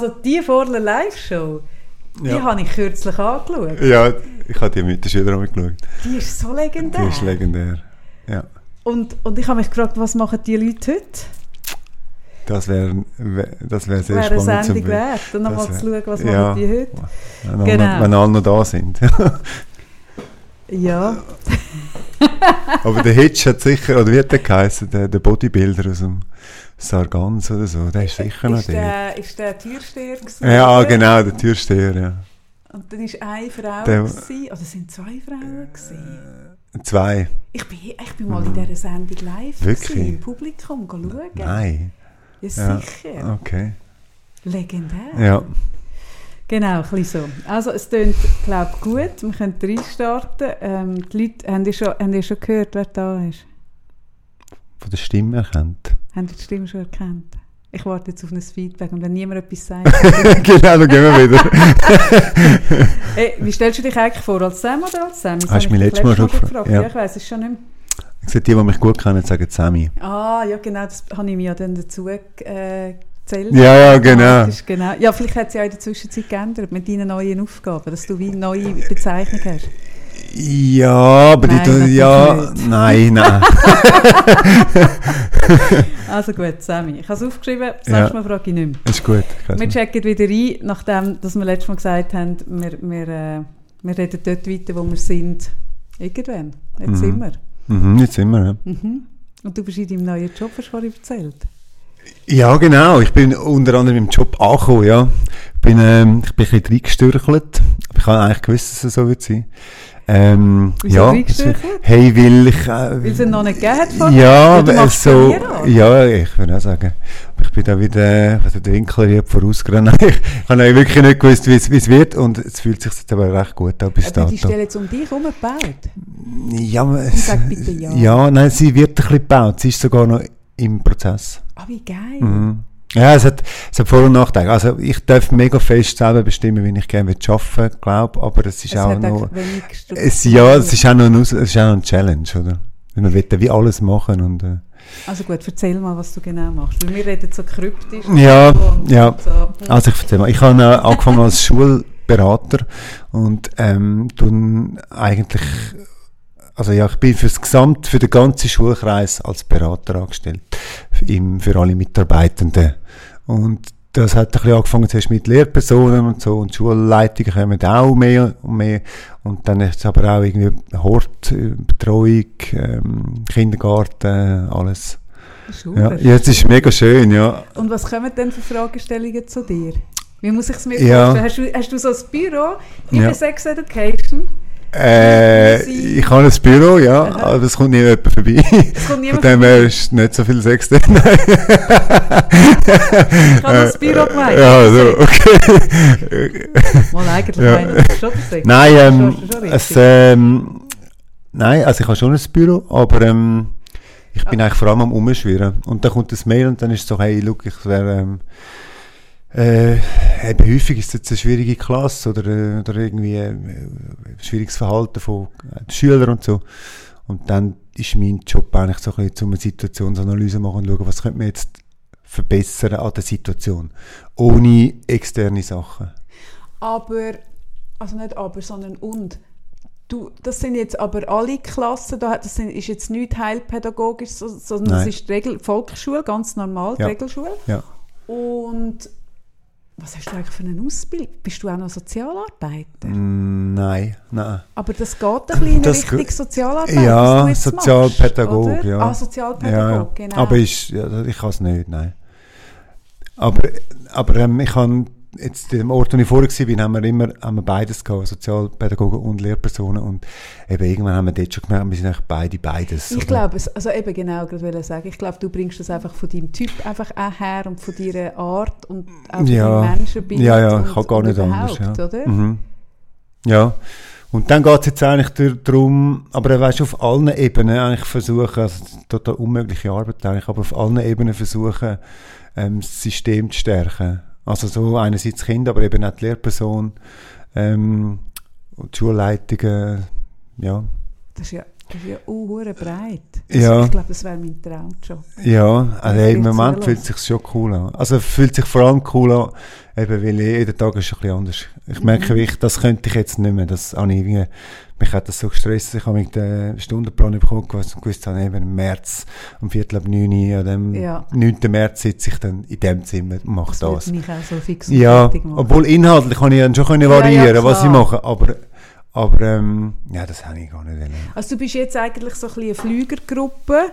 Also die Vorler Live-Show, die Ja. habe ich kürzlich angeschaut. Ja, ich habe die mit den Schülern angeschaut. Die ist so legendär. Die ist legendär. Ja. und, und ich habe mich gefragt, was machen die Leute heute? Das wäre das wär sehr Wäre eine spannend Sendung wert. Und nochmal zu wär- schauen, was ja. machen die heute. wenn, alle Genau. noch, wenn alle noch da sind. Ja, Aber der Hitch hat sicher, oder wie hat der geheißen, der, der Bodybuilder aus dem Sargans oder so, der ist sicher noch ist der. der, ist der Türsteher gewesen, Ja, genau, der Türsteher, ja. Und dann war eine Frau, Der- gewesen, oder sind zwei Frauen gewesen? Zwei. Ich bin, ich bin mal in dieser Sendung live Wirklich? gewesen, im Publikum schauen. Nein. Ja, Ja. sicher. Okay. Legendär. Ja. Genau, ein bisschen so. Also es klingt, glaube ich, gut. Wir können reinstarten. Ähm, die Leute, haben ihr, schon, haben ihr schon gehört, wer da ist? Von der Stimme erkannt. Haben die Stimme schon erkannt? Ich warte jetzt auf ein Feedback und wenn niemand etwas sagt... genau, dann gehen wir wieder. hey, wie stellst du dich eigentlich vor, als Sam oder als Sam? Das Hast du mich ich letztes Mal schon gefragt. Ja. Ja. ich weiß es schon nicht mehr. Ich sehe, die, die mich gut kennen, sagen Sammy. Ah, ja genau, das habe ich mir ja dann dazu äh, gezählt. Ja, ja, genau. Genau. Ja, vielleicht hat es ja in der Zwischenzeit geändert mit deinen neuen Aufgaben, dass du wie eine neue Bezeichnung hast. Ja, aber Nein, die, natürlich ja, nicht. nein, nein. Also gut, Sammy, ich habe es aufgeschrieben, das nächste Mal frage ich nicht mehr. Ist gut. Wir checken wieder ein, nachdem dass wir letztes Mal gesagt haben, wir, wir, äh, wir reden dort weiter, wo wir sind. Irgendwann. Jetzt Mhm. sind wir. Mhm, jetzt sind wir, ja. Mhm. Und du bist in deinem neuen Job, hast du vorhin erzählt. Ja, genau. Ich bin unter anderem im Job angekommen, ja. Ich bin, ähm, ich bin ein bisschen reingestürchelt. Ich habe eigentlich gewusst, dass es so wird sein. Ähm, ja? Hey, weil ich... Äh, Weil es noch nicht gegeben? Ja, Ja, so... Ja, ich würde auch sagen. Ich bin da wieder... Also der Winkler hier vorausgerannt. Ich, ich habe wirklich nicht gewusst, wie es, wird. Und es fühlt sich jetzt aber recht gut an bis Aber die dato. Stelle jetzt um dich herum gebaut. Ja, es, sag bitte ja. Ja, nein, sie wird ein bisschen gebaut. Sie ist sogar noch im Prozess. Ah, wie geil. Mhm. Ja, es hat, es hat Vor- und Nachteile. Also ich darf mega fest selber bestimmen, wie ich gerne arbeiten glaube, aber es ist Es auch noch... Es, ja, es ist auch noch, ein es ist auch noch ein Challenge, oder? Weil man will wie alles machen und... Äh, Also gut, erzähl mal, was du genau machst. Weil wir reden so kryptisch. Ja, und ja. So. Also ich erzähl mal, ich habe äh, angefangen als Schulberater und ähm, tun eigentlich, also ja, ich bin fürs Gesamt, für den ganzen Schulkreis als Berater angestellt, im, für alle Mitarbeitenden. Und das hat ein bisschen angefangen zuerst mit Lehrpersonen und so und Schulleitungen kommen auch mehr und mehr und dann ist es aber auch irgendwie Hort, äh, Betreuung, ähm, Kindergarten, alles. Super. Ja, es ist mega schön, ja. Und was kommen denn für Fragestellungen zu dir? Wie muss ich es mir Ja. vorstellen? Hast du, hast du so ein Büro in Ja. der Sex Education? Äh, ich habe ein Büro, ja, Aha. aber es kommt nie jemand vorbei. Es kommt Von niemand dem vorbei. her ist nicht so viel Sex drin. Ich habe das Büro gemeint. Ja, also, okay. Mal eigentlich Ja. meine ich schon Sex. nein, ähm, Schon- schon es, ähm, nein, also ich habe schon ein Büro, aber ähm, ich bin Ah. eigentlich vor allem am Umschwirren. Und dann kommt das Mail und dann ist es so, hey, look, ich wäre, ähm, äh, eben häufig ist es jetzt eine schwierige Klasse oder, äh, oder irgendwie äh, schwieriges Verhalten von äh, Schülern und so. Und dann ist mein Job eigentlich so ein bisschen, um eine Situationsanalyse machen und schauen, was könnte man jetzt verbessern an der Situation. Ohne externe Sachen. Aber, also nicht aber, sondern und. Du, das sind jetzt aber alle Klassen, da, das sind, ist jetzt nicht heilpädagogisch, so- sondern das Nein. ist die Regel, Volksschule, ganz normal, die Ja. Regelschule. Ja. Und was hast du eigentlich für eine Ausbildung? Bist du auch noch Sozialarbeiter? Mm, nein, nein. Aber das geht ein bisschen in Das Richtung ge- Sozialarbeit, Ja, Sozialpädagog, machst, ja. Ah, Sozialpädagog, genau. Aber ich, ja, ich kann es nicht, nein. Aber, aber ähm, ich habe jetzt dem Ort, wo ich vorher war, haben wir immer haben wir beides gehabt, Sozialpädagogen und Lehrpersonen. Und eben irgendwann haben wir dort schon gemerkt, wir sind eigentlich beide beides. Ich glaube, es- also eben genau, gerade wollte sagen, ich glaube, du bringst das einfach von deinem Typ einfach auch her und von deiner Art und auch von Ja. deinem Menschenbild Ja, ja, ich kann gar nicht anders. Ja. oder? Mhm. ja. Und dann geht es jetzt eigentlich dar- darum, aber weißt, auf allen Ebenen eigentlich versuchen, also total unmögliche Arbeit eigentlich, aber auf allen Ebenen versuchen, ähm, das System zu stärken. Also so einerseits Kinder, aber eben auch die Lehrperson, ähm, und die Schulleitungen, ja. Das ist ja, das ist ja unhure breit. Ja. Ich glaube, das wäre mein Traumjob. Ja, also Ja, im Moment fühlt es sich schon cool an. Also es fühlt sich vor allem cool an, Eben, weil jeden Tag ist ein bisschen anders. Ich merke, mhm. ich, das könnte ich jetzt nicht mehr. Das habe ich irgendwie, mich hat das so gestresst. Ich habe mit den Stundenplan bekommen und gewusst, habe, eben im März um Viertel ab 9 Uhr, an dem Ja. 9. März sitze ich dann in dem Zimmer und mache Das das. mich auch so fix und Ja, obwohl inhaltlich kann ich dann schon können Ja, ja, variieren, was ich mache. Aber, aber ähm, ja, das habe ich gar nicht. wollen. Also du bist jetzt eigentlich so ein bisschen eine Flügergruppe,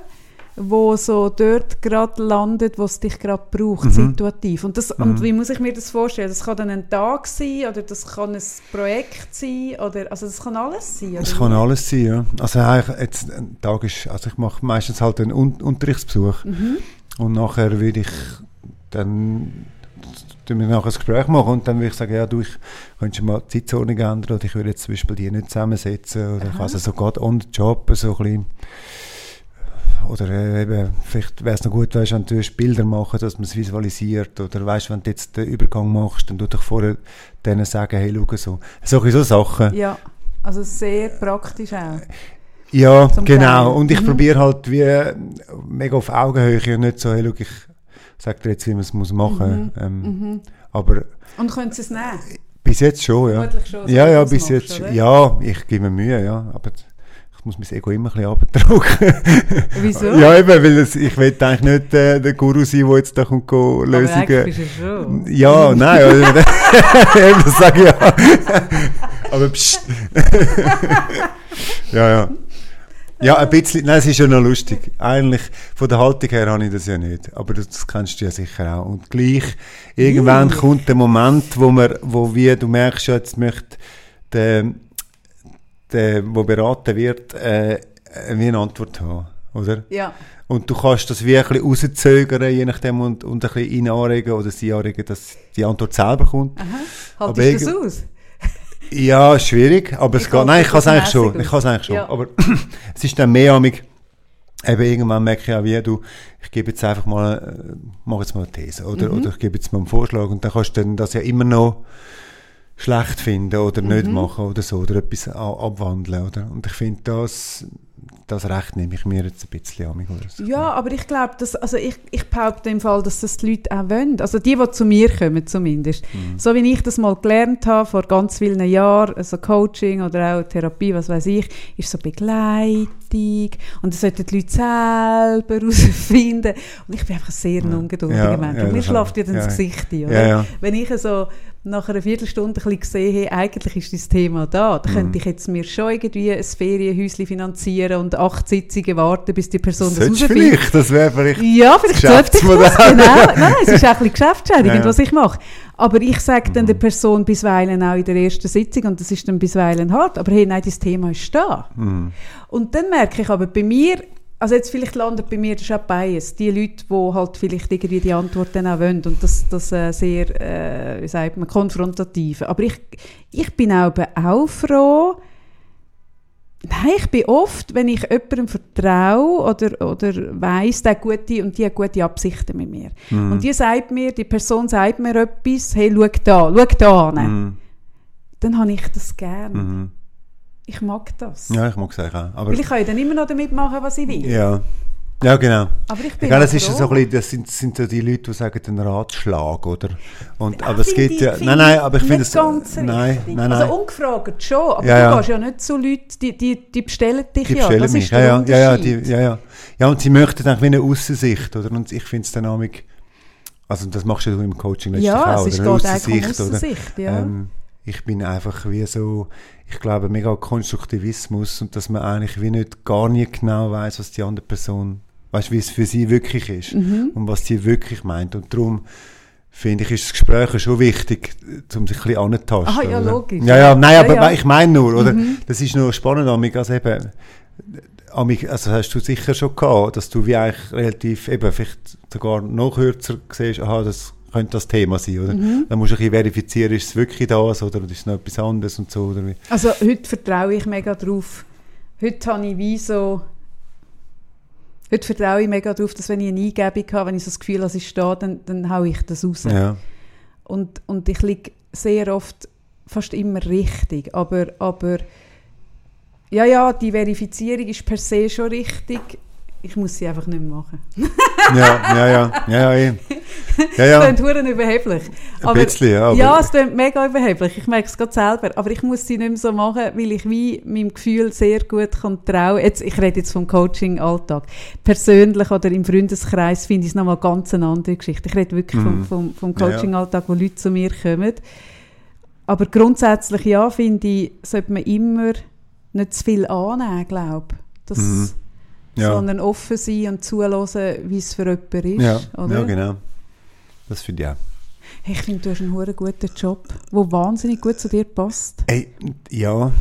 wo so dort gerade landet, wo es dich gerade braucht, Mhm. situativ. Und, das, und wie muss ich mir das vorstellen? Das kann dann ein Tag sein oder das kann ein Projekt sein oder also das kann alles sein. Es oder kann alles sein, ja. Also eigentlich jetzt ein Tag ist, also ich mache meistens halt einen Un Unterrichtsbesuch Mhm. und nachher würde ich dann tun wir nachher ein Gespräch machen und dann würde ich sagen, ja du, ich könnte mal die Zeitordnung ändern oder ich würde jetzt zum Beispiel die nicht zusammensetzen oder ich Aha. also so gerade on the job so ein bisschen oder äh, eben, vielleicht wäre es noch gut, weißt, wenn du Bilder machen, dass man es visualisiert oder weißt, wenn du jetzt den Übergang machst, dann tu dich vorher denen sagen, hey, schau so. Solche so Sachen. Ja, also sehr praktisch auch. Ja, Zum genau. Teil. Und ich Mhm. probiere halt wie mega auf Augenhöhe und nicht so, hey, schau, ich sag dir jetzt, wie man es muss machen muss. Ähm, Mhm. Aber Und können sie es nehmen? bis jetzt schon, ja. Schon, ja, ja, du bis jetzt. oder? Ja, ich gebe mir Mühe, ja. Aber ich muss mein Ego immer ein bisschen abdrücken. Wieso? ja, eben, weil es, ich will eigentlich nicht äh, der Guru sein, der jetzt da kommt, go Aber Lösungen. eigentlich bist du schon. Ja, nein, also, eben, das sage ich ja. Aber pst. ja, ja. Ja, ein bisschen, nein, es ist ja noch lustig. Eigentlich, von der Haltung her habe ich das ja nicht. Aber das, das kennst du ja sicher auch. Und gleich, irgendwann Hm. kommt der Moment, wo man, wo wir, du merkst jetzt möchte der, der, wo beraten wird, äh, wie eine Antwort haben, oder? Ja. Und du kannst das wie ein bisschen rauszögern, je nachdem, und, und ein bisschen anregen oder sie anregen, dass die Antwort selber kommt. Aha. Aber Haltest du das aus? Ja, schwierig, aber es Ich geht, halte nein, ich kann es eigentlich schon, ich kann es eigentlich schon, Ja. aber es ist dann mehr amig, eben irgendwann merke ich auch, wie du, ich gebe jetzt einfach mal, äh, mach jetzt mal eine These, oder, Mhm. oder ich gebe jetzt mal einen Vorschlag und dann kannst du dann das ja immer noch schlecht finden oder Mhm. nicht machen oder so, oder etwas abwandeln, oder? Und ich finde, das, das Recht nehme ich mir jetzt ein bisschen amig, oder. Ja, aber ich glaube, dass, also ich, ich behaupte im Fall, dass das die Leute auch wollen. Also die, die zu mir kommen zumindest. Mhm. So wie ich das mal gelernt habe, vor ganz vielen Jahren, also Coaching oder auch Therapie, was weiß ich, ist so Begleitung und das sollten die Leute selber herausfinden. Und ich bin einfach sehr ein ungeduldiger Ja, Mensch. ja, und mir das schläft ja dann das Ja, Gesicht ein. Wenn ich so nach einer Viertelstunde ein bisschen sehe, hey, eigentlich ist das Thema da, dann Mhm. könnte ich jetzt mir schon irgendwie ein Ferienhäuschen finanzieren und acht Sitzungen warten, bis die Person das Solltest du herausfindet. vielleicht, das wäre vielleicht, Ja, vielleicht sollte ich das, genau. Nein, es ist auch ein bisschen geschäftsschädigend, Ja, ja. was ich mache. Aber ich sage dann Mhm. der Person bisweilen auch in der ersten Sitzung, und das ist dann bisweilen hart, aber hey, nein, das Thema ist da. Mhm. Und dann merke ich aber bei mir, also jetzt vielleicht landet bei mir das ist auch Bias, die Leute, die halt vielleicht irgendwie die Antwort dann auch wollen und das, das äh, sehr, äh, wie sagt man, konfrontative. Aber ich, ich bin auch, auch froh, Nein, ich bin oft, wenn ich jemandem vertraue oder, oder weiss, der gute und die hat gute Absichten mit mir. Mhm. Und die sagt mir, die Person sagt mir etwas, hey, schau da, schau da an. Mhm. Dann habe ich das gern. Mhm. Ich mag das. Ja, ich mag es eigentlich auch. Aber, Weil ich kann ja dann immer noch damit machen, was ich will. ja. ja, genau. Aber ich bin glaube, das ist so ein bisschen, das sind, sind so die Leute, die sagen den Ratschlag, oder? Und, aber es gibt ja, nein, nein, aber ich finde es, ganz nein, nein, nein. Also ungefragt schon, aber Ja, du ja. gehst ja nicht zu Leuten, die, die, die bestellen dich die ja. bestellen Das mich, ist ja, der ja, ja, ja, die, ja, ja. Ja, und sie möchten eigentlich wie eine Aussicht, oder? Und ich finde es dann auch, also das machst ja du im Coaching letztlich Ja, auch, es ist oder? Eine Aussicht, oder? Aussicht, ja. Ähm, ich bin einfach wie so, ich glaube, mega Konstruktivismus und dass man eigentlich wie nicht gar nicht genau weiß, was die andere Person, weißt wie es für sie wirklich ist Mhm. und was sie wirklich meint. Und darum finde ich, ist das Gespräch schon wichtig, um sich ein bisschen anzutasten. Ah, ja, oder? logisch. Ja, ja, nein, Ja, aber ja. ich meine nur, oder? Mhm. Das ist noch spannend, amig, also eben, amig, also hast du sicher schon gehabt, dass du wie eigentlich relativ, eben vielleicht sogar noch kürzer siehst, aha, das könnte das Thema sein, oder? Mhm. Dann musst du ein bisschen verifizieren, ist es wirklich das, oder ist es noch etwas anderes und so, oder? Also heute vertraue ich mega drauf. Heute habe ich wie so... Heute vertraue ich mega drauf, dass wenn ich eine Eingebung habe, wenn ich so das Gefühl habe, es ist da, dann, dann haue ich das raus. Ja. Und, und ich liege sehr oft fast immer richtig. Aber, aber ja, ja, die Verifizierung ist per se schon richtig. Ich muss sie einfach nicht mehr machen. ja, ja, ja, ja, ja, ja, ja. Es klingt überheblich. Ein bisschen, ja, aber- ja, es klingt mega überheblich. Ich merke es gerade selber. Aber ich muss sie nicht mehr so machen, weil ich wie meinem Gefühl sehr gut kann trauen jetzt, Ich rede jetzt vom Coaching-Alltag. Persönlich oder im Freundeskreis finde ich es nochmal ganz eine andere Geschichte. Ich rede wirklich vom, vom, vom Mhm. Ja. Coaching-Alltag, wo Leute zu mir kommen. Aber grundsätzlich ja, finde ich, sollte man immer nicht zu viel annehmen, glaube ich. Mhm. Ja. Sondern offen sein und zulassen, wie es für jemanden ist. Ja, oder? ja, genau. Das finde ich auch. Hey, ich finde, du hast einen guten Job, der wahnsinnig gut zu dir passt. Ey, ja,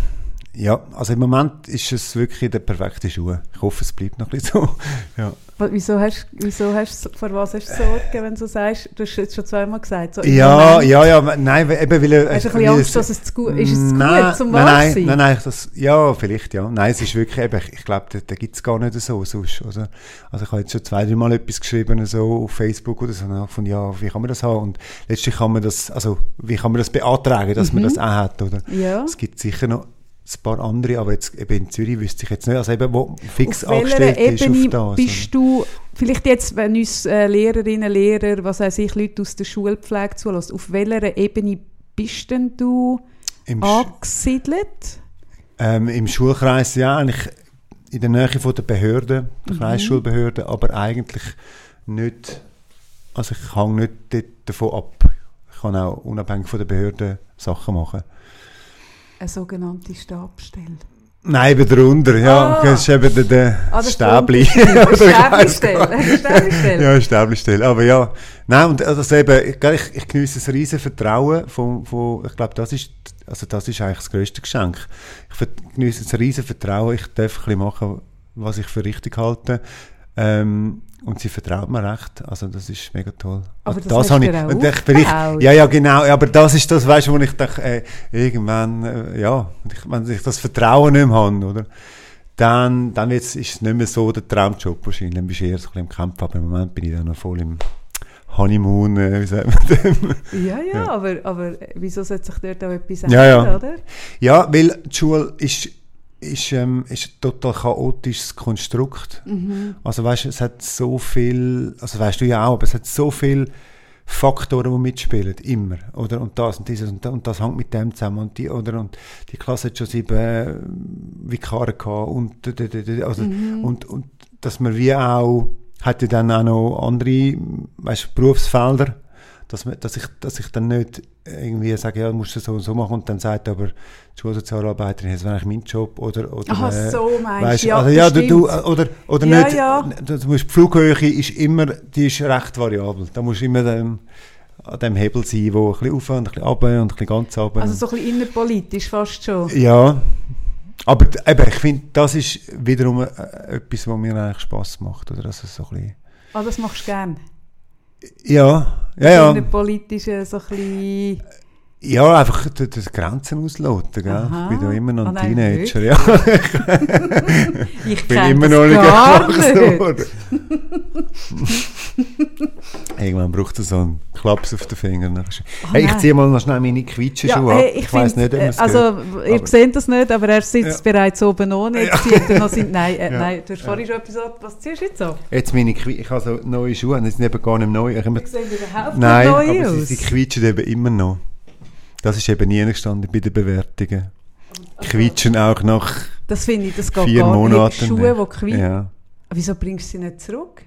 ja, also im Moment ist es wirklich der perfekte Schuh. Ich hoffe, es bleibt noch ein bisschen so. Ja. Wieso hast, wieso hast, vor was hast du Sorge, wenn du sagst? Du hast es jetzt schon zweimal gesagt. So Ja, ja, ja, nein, eben weil er- Hast du ein bisschen es- Angst, dass es zu gut ist? Es zu nein, gut zum nein, nein, sein? nein, nein, das, ja, vielleicht, ja. Nein, es ist wirklich eben, ich, ich glaube, da, da gibt es gar nicht so sonst, oder? Also ich habe jetzt schon zwei, drei Mal etwas geschrieben, so auf Facebook oder so, und von ja, wie kann man das haben? Und letztlich kann man das, also wie kann man das beantragen, dass man Mhm. das auch hat, oder? Ja. Es gibt sicher noch ein paar andere, aber jetzt eben in Zürich wüsste ich jetzt nicht, also eben, wo fix Auf angestellt ist Ebene auf das. oder? bist du, vielleicht jetzt, wenn uns äh, Lehrerinnen, Lehrer, was weiß ich, Leute aus der Schulpflege zulässt, auf welcher Ebene bist denn du Im, angesiedelt? ähm, Im Schulkreis, ja, eigentlich in der Nähe von der Behörde, der Mhm. Kreisschulbehörde, aber eigentlich nicht, also ich hänge nicht davon ab. Ich kann auch unabhängig von der Behörde Sachen machen. Eine sogenannte Stabstelle. Nein, eben darunter, ja. Ah. Das ist eben der, der Ah, Stäbli. Stäblistelle. Ja, Stäblistelle. Aber ja, nein, und also eben, ich, ich, genieße ein riesen Vertrauen von, von ich glaube, das ist, also das ist eigentlich das grösste Geschenk. Ich genieße ein riesen Vertrauen, ich darf ein bisschen machen, was ich für richtig halte. Ähm, und sie vertraut mir recht, also das ist mega toll. Aber das hast habe ich, auch und ich, vielleicht, ja, ja, genau, ja, aber das ist das, weißt du, wo ich dachte, äh, irgendwann, äh, ja, ich, wenn ich das Vertrauen nicht mehr habe, oder? dann, dann ist es nicht mehr so der Traumjob wahrscheinlich. Dann bist du eher so ein bisschen im Kampf, aber im Moment bin ich dann noch voll im Honeymoon, äh, wie sagt man dem? Ja, ja, Ja. Aber, aber wieso sollte sich dort auch etwas Ja, ändern, ja. oder? Ja, weil die Schule ist, ist, ähm, ist ein total chaotisches Konstrukt. Mhm. Also weißt es hat so viel, also weißt du ja auch, aber es hat so viel Faktoren, die mitspielen, immer, oder? Und das und dieses und das, und das hängt mit dem zusammen und die, oder? Und die Klasse hat schon sieben äh, Vikare gehabt und, also, Mhm. und, und dass man wie auch, hat ja dann auch noch andere, weißt Berufsfelder, dass, man, dass, ich, dass ich dann nicht irgendwie sage, ja, du musst das so und so machen und dann sagt aber die Schulsozialarbeiterin, das wäre eigentlich mein Job, oder, oder Aha, äh, so meinst Weißt, du. Ja, also, das ja du, du, oder, oder Ja, nicht, ja. Du, du musst, die Flughöhe ist immer, die ist recht variabel. Da musst du immer dem, an dem Hebel sein, wo ein bisschen rauf und ein bisschen runter und ein bisschen ganz runter. Also so ein bisschen innerpolitisch fast schon. ja, aber eben, ich finde, das ist wiederum äh, etwas, was mir eigentlich Spass macht. Oder? Also so ein bisschen, Ah, das machst du gerne. Ja, ja, ja. Innerpolitische, so ein bisschen... Ja, einfach die Grenzen ausloten, gell? Aha. Ich bin da immer noch ein nein, Teenager, ja. Ich Ich bin immer das noch nicht erwachsen worden. Irgendwann braucht es so einen Klaps auf den Finger. Dann ist- hey, ich nein. ziehe mal noch schnell meine Quietschenschuhe hey, ab. ich Ich find, nicht, ob man es äh, Also, hört. ihr Aber- seht das nicht, aber er sitzt Ja. bereits oben ohne. Jetzt zieht er noch sein... Nein, äh, Ja. nein, du hast vorhin schon etwas... an- Was ziehst du jetzt an? Jetzt meine Qui ich habe so neue Schuhe, die sind eben gar nicht neu. Ich Die sehen überhaupt Nein, nicht neu aber sie, aus. sie quietschen eben immer noch. Das ist eben nie gestanden bei den Bewertungen. Quietschen auch nach Das finde ich, das geht vier gar nicht. Monaten. Schuhe, die quietschen. Ja. Wieso bringst du sie nicht zurück?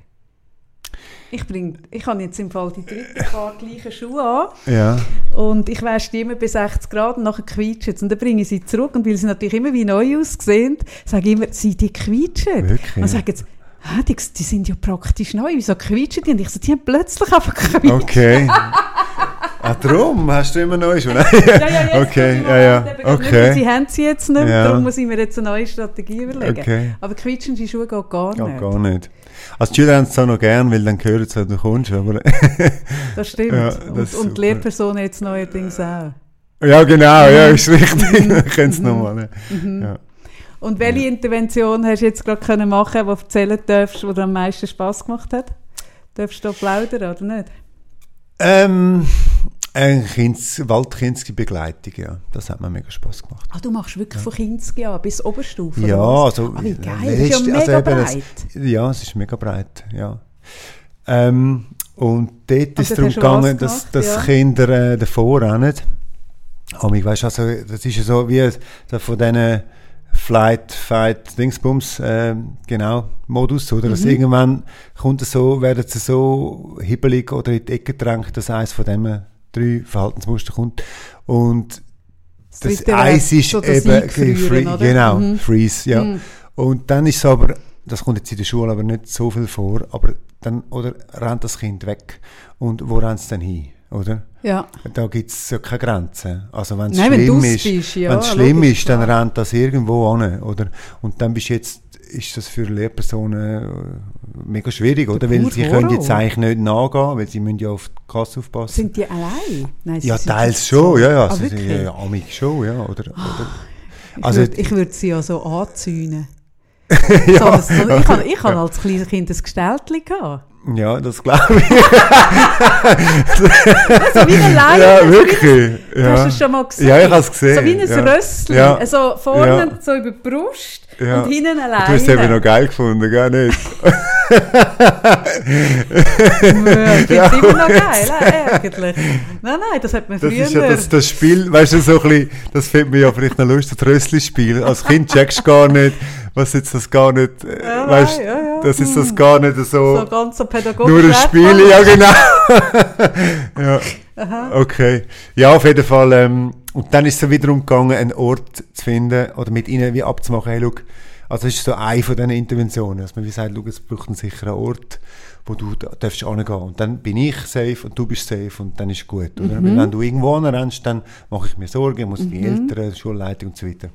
Ich, bring, ich habe jetzt im Fall die dritte Paar gleiche Schuhe an ja. und ich wasche die immer bei 60 Grad und nachher quietschen. Und dann bringe ich sie zurück und weil sie natürlich immer wie neu aussehen, sage ich immer, sie die quietschen. Wirklich? Und sie, «Hä, die, die sind ja praktisch neu, wieso quietschen die? Und ich so, die haben plötzlich einfach gequietscht. Okay. ah, darum hast du immer neue Schuhe? Nein. Ja, ja, jetzt Okay, ja, ja. Okay. Sie haben sie jetzt nicht, Ja. darum muss ich mir jetzt eine neue Strategie überlegen. Okay. Aber quietschende Schuhe geht gar Ja, nicht. gar nicht. Also die Schüler haben es auch noch gern, weil dann hören sie, du kommst. Aber Das stimmt. Ja, das und, und die Lehrpersonen jetzt neuerdings auch. ja, genau, Mhm. ja, ist richtig. Dann können sie nochmal. Ja. Und welche Intervention hast du jetzt gerade können machen, die du erzählen darfst, die dir am meisten Spass gemacht hat? Darfst du da plaudern oder nicht? Ähm, Ein Kinds Waldkinski-Begleitung, ja. Das hat mir mega Spass gemacht. Ah, du machst wirklich von Kinski an bis Oberstufe? Ja, also... Ah, wie geil, das ist ja also mega es- breit. Ja, es ist mega breit, ja. Ähm, und dort ist Also es darum gegangen, dass, dass ja. Kinder äh, davor rennen. Aber ich weiss, also, das ist ja so wie so von diesen Flight, Fight, Dingsbums, äh, genau, Modus, oder? Mhm. Dass irgendwann kommt es so, werden sie so hibbelig oder in die Ecke gedrängt, dass eines von diesen drei Verhaltensmuster kommt. Und Das Eis ist so eben free, genau, Mhm. Freeze, ja. Mhm. Und dann ist es aber, das kommt jetzt in der Schule aber nicht so viel vor, aber dann, oder rennt das Kind weg. Und wo rennt es dann hin, oder? Ja. Da gibt es ja keine Grenzen. Also wenn es Nein, wenn schlimm du ist, ja, wenn es schlimm ist, dann rennt das irgendwo an, oder? Und dann bist jetzt, ist das für Lehrpersonen äh, mega schwierig, oder? Weil sie können jetzt eigentlich nicht nachgehen, weil sie müssen ja auf die Kasse aufpassen. Sind die allein? Nein, sie ja, teils schon, ja, ja. Ah, sie sind ja, ja amig schon, ja, oder? oder Ich also- würde ich würd sie ja so anzünden. ja, so, so, ich habe als kleines Kind ein Gestelltchen gehabt. Ja, das glaube ich. So wie eine Leine. ja, wirklich. Hast Ja. du es schon mal gesehen? Ja, ich habe es gesehen. So wie ein ja. Rössli. Ja. Also vorne Ja. so über die Brust Ja. und hinten eine Du hast es eben noch geil gefunden, gar nicht? Ja, Ich finde es immer noch geil, äh, eigentlich. Nein, nein, das hat man Das früher... ist ja das, das Spiel, weißt du, so ein bisschen, das findet mir ja vielleicht noch lustig, das Rössli-Spiel. Als Kind checkst du gar nicht, was jetzt das gar nicht, äh, Ja, weißt du, ja, ja. Das ist das gar nicht so, so ganz so pädagogisch. nur ein Spiel, ja genau. ja, Aha. okay. Ja, auf jeden Fall, ähm, und dann ist es so wiederum gegangen, einen Ort zu finden, oder mit ihnen wie abzumachen, hey, schau, also das ist so eine von diesen Interventionen, dass man wie sagt, schau, es braucht einen sicheren Ort, wo du da darfst angehen. Und dann bin ich safe und du bist safe und dann ist gut, oder? Weil wenn du irgendwo rennst, dann mache ich mir Sorgen, muss die Eltern, die Schulleitung und so weiter.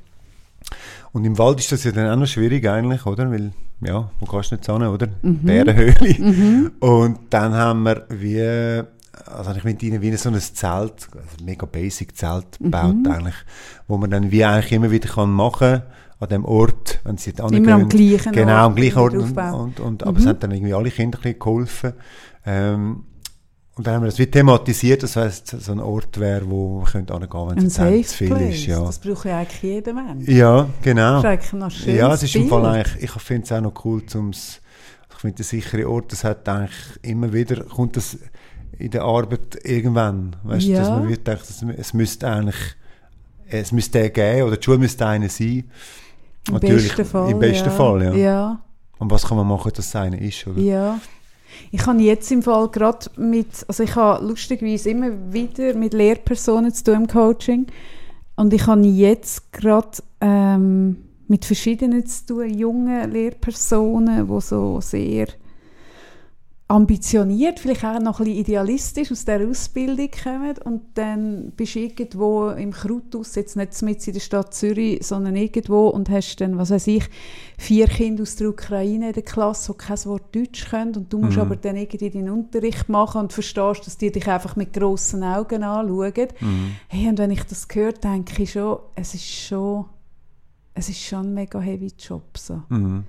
Und im Wald ist das ja dann auch noch schwierig eigentlich, oder? Weil, ja, wo kannst du nicht hin, oder? Bärenhöhle. Und dann haben wir wie, also ich mit ihnen wie so ein Zelt, also ein mega basic Zelt gebaut eigentlich, wo man dann wie eigentlich immer wieder kann machen an dem Ort, wenn sie dort Immer am gleichen Genau, Ort am gleichen Ort. Und, und, und, aber es hat dann irgendwie alle Kinder ein bisschen geholfen. Ähm, und dann haben wir das wie thematisiert, das heisst, so ein Ort wäre, wo man könnte hingehen, wenn es zu viel Place. ist. Ja, Das braucht ja eigentlich jeder Mensch. ja genau. Das ist eigentlich noch Ja, es ist im Fall Bild. eigentlich, ich finde es auch noch cool, zum's, ich finde der sichere Ort, das hat eigentlich immer wieder, kommt das in der Arbeit irgendwann, weißt du, Ja. dass man wird denkt, es, müsste eigentlich, es müsste den geben, oder die Schule müsste einer sein. Im Natürlich, besten Fall. Im besten ja. Fall, ja. ja. Und was kann man machen, dass es einer ist, oder? Ja. Ich habe jetzt im Fall gerade mit, also ich habe lustigerweise immer wieder mit Lehrpersonen zu tun im Coaching. Und ich habe jetzt gerade ähm, mit verschiedenen zu tun, junge Lehrpersonen, die so sehr ambitioniert, vielleicht auch noch ein bisschen idealistisch aus der Ausbildung kommen und dann bist du irgendwo im Krautus, jetzt nicht mit in der Stadt Zürich, sondern irgendwo und hast dann, was weiß ich, vier Kinder aus der Ukraine in der Klasse, die kein Wort Deutsch können und du musst Mhm. aber dann irgendwie deinen Unterricht machen und verstehst, dass die dich einfach mit grossen Augen anschauen. Mhm. Hey, und wenn ich das höre, denke ich schon, es ist schon, es ist schon ein mega heavy Job. So. Mhm.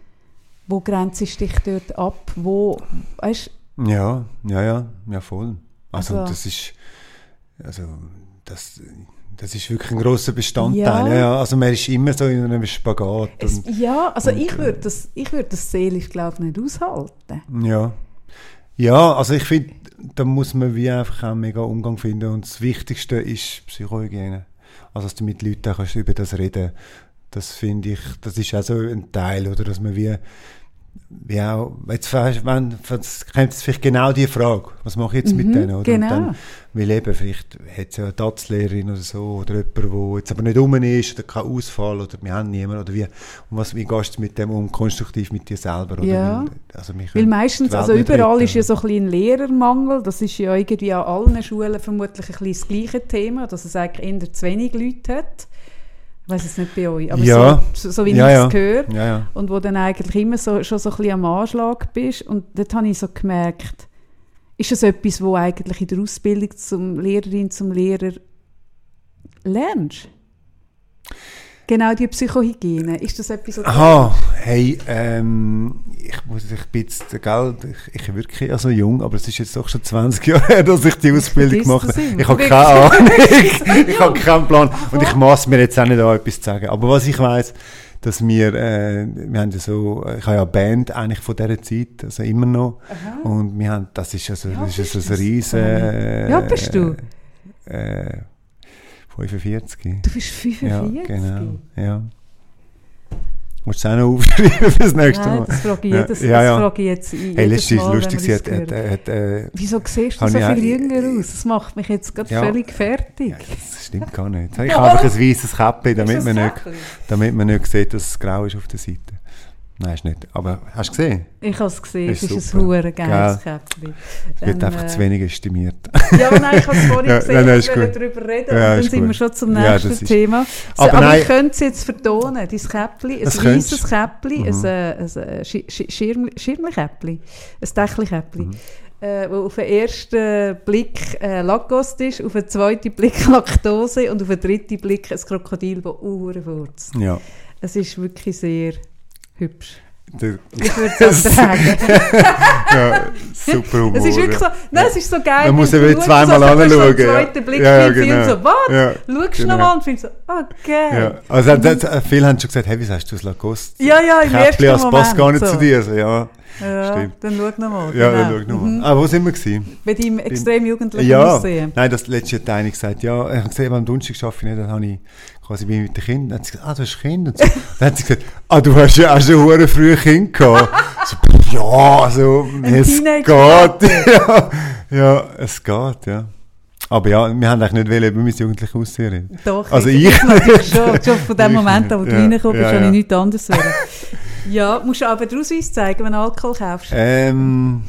Wo grenzt dich dort ab? Wo, weißt, Ja, ja, ja, ja, voll. Also, Also- das ist, also, das, das ist wirklich ein grosser Bestandteil. Ja. Ja. Also man ist immer so in einem Spagat. es, und- ja, also und, ich äh, würde das, ich würde das seelisch, glaube ich, nicht aushalten. Ja. Ja, also ich finde, da muss man wie einfach auch mega Umgang finden und das Wichtigste ist Psychohygiene. Also dass du mit Leuten kannst über das reden das finde ich, das ist auch so ein Teil, oder, dass man wie, wie auch, jetzt, wenn, jetzt kommt vielleicht genau die Frage, was mache ich jetzt mit Mhm, denen, oder? genau. Und dann, weil eben, vielleicht hat es ja eine Taz-Lehrerin oder so, oder jemand, der jetzt aber nicht rum ist, oder kein Ausfall, oder wir haben niemanden, oder wie, und was, wie gehst du mit dem um, konstruktiv mit dir selber, oder? Ja. Weil, also Weil meistens, also überall retten. ist ja so ein bisschen ein Lehrermangel. Das ist ja irgendwie an allen Schulen vermutlich ein bisschen das gleiche Thema, dass es eigentlich eher zu wenig Leute hat. Ich weiß es nicht bei euch, aber Ja. so, so wie Ja, ich ja. es höre. Ja, ja. Und wo dann eigentlich immer so, schon so ein bisschen am Anschlag bist. Und dort habe ich so gemerkt, ist das etwas, wo eigentlich in der Ausbildung zum Lehrerin, zum Lehrer lernst? Genau, die Psychohygiene. Ist das etwas, was Aha, hey, ähm, ich muss, ich bin jetzt, gell, ich, ich wirklich also jung, aber es ist jetzt doch schon 20 Jahre her, dass ich die Ausbildung gemacht habe. Ich habe keine Ahnung, ich habe keinen Plan und ich maß mir jetzt auch nicht an, etwas zu sagen. Aber was ich weiß, dass wir, äh, wir haben ja so, ich habe ja eine Band eigentlich von dieser Zeit, also immer noch, und wir haben, das ist also, Ja, das ist also ein riesen, äh, alt bist du? Äh, 45. Du bist 45. Ja, genau. Ja. Musst du es auch noch aufschreiben fürs nächste Nein, Mal? das frage ich, jedes, ja, das ja. frage ich jetzt Hey, jedes letztes Mal, lustig, sie hat, das hat, hat, äh, Wieso siehst du so ich viel jünger aus? Das macht mich jetzt gerade Ja. völlig fertig. ja, das stimmt gar nicht. Ich habe einfach ein weißes Käppchen, damit, man das nicht, damit man nicht sieht, dass es grau ist auf der Seite. Nein, ist nicht. Aber hast du gesehen? Ich habe es gesehen, Ist es ist super. ein geiles Käppchen. Es wird Dann, einfach äh, zu wenig estimiert. Ja, nein, ich habe es vorhin Ja, gesehen, nein, nein, ich wollte darüber reden Ja, dann sind wir gut. schon zum Ja, nächsten ist- Thema. So, Aber aber ich könnte es jetzt vertonen, dein Käppchen, ein könntest. Käppchen, Mhm. ein, äh, ein äh, Schirm, Schirmkäppchen, ein Dächli-Käppchen. Mhm. Äh, wo auf den ersten Blick äh, Lacost ist, auf den zweiten Blick Laktose und auf den dritten Blick ein Krokodil, das Uhren furzt. Ja. Es ist wirklich sehr hübsch. Der, Ich würde es ertragen. ja, super Humor. Es ist wirklich so, nein, es ist so geil. Man muss eben zweimal so, so anschauen, einen ja. Blick Ja, ja, genau. so, was? Ja, Schaust genau. nochmal und findest so, ah, geil. Ja, also das, das, viele haben schon gesagt, hey, wieso hast du das Lacoste? Ja, ja, im ersten das passt gar Moment nicht so. zu dir. So, ja, Ja, Stimmt. dann schau nochmal. ja genau. dann schau nochmal. Mhm. Ah, wo sind wir gewesen? Bei deinem extrem jugendlichen Ja, Aussehen. nein, das letzte hat eine gesagt, ja, ich habe gesehen, am Donnerstag arbeite ich nicht, dann habe ich quasi bin mit den Kindern, dann hat sie gesagt, ah, du hast Kinder. Und so. dann hat sie gesagt, ah, du hast ja auch schon hure früh Kind gehabt. so, ja, also, es geht. Ja, ja, es geht, ja. Aber ja, wir haben eigentlich nicht wollen, über mein jugendliches Aussehen reden. Doch, Also ich, ich- schon, schon von dem Moment an, wo du. Ja, reingekommen bist, ja, habe ja. ich nichts anderes wollen. Ja, musst du aber den Ausweis zeigen, wenn du Alkohol kaufst. Ähm,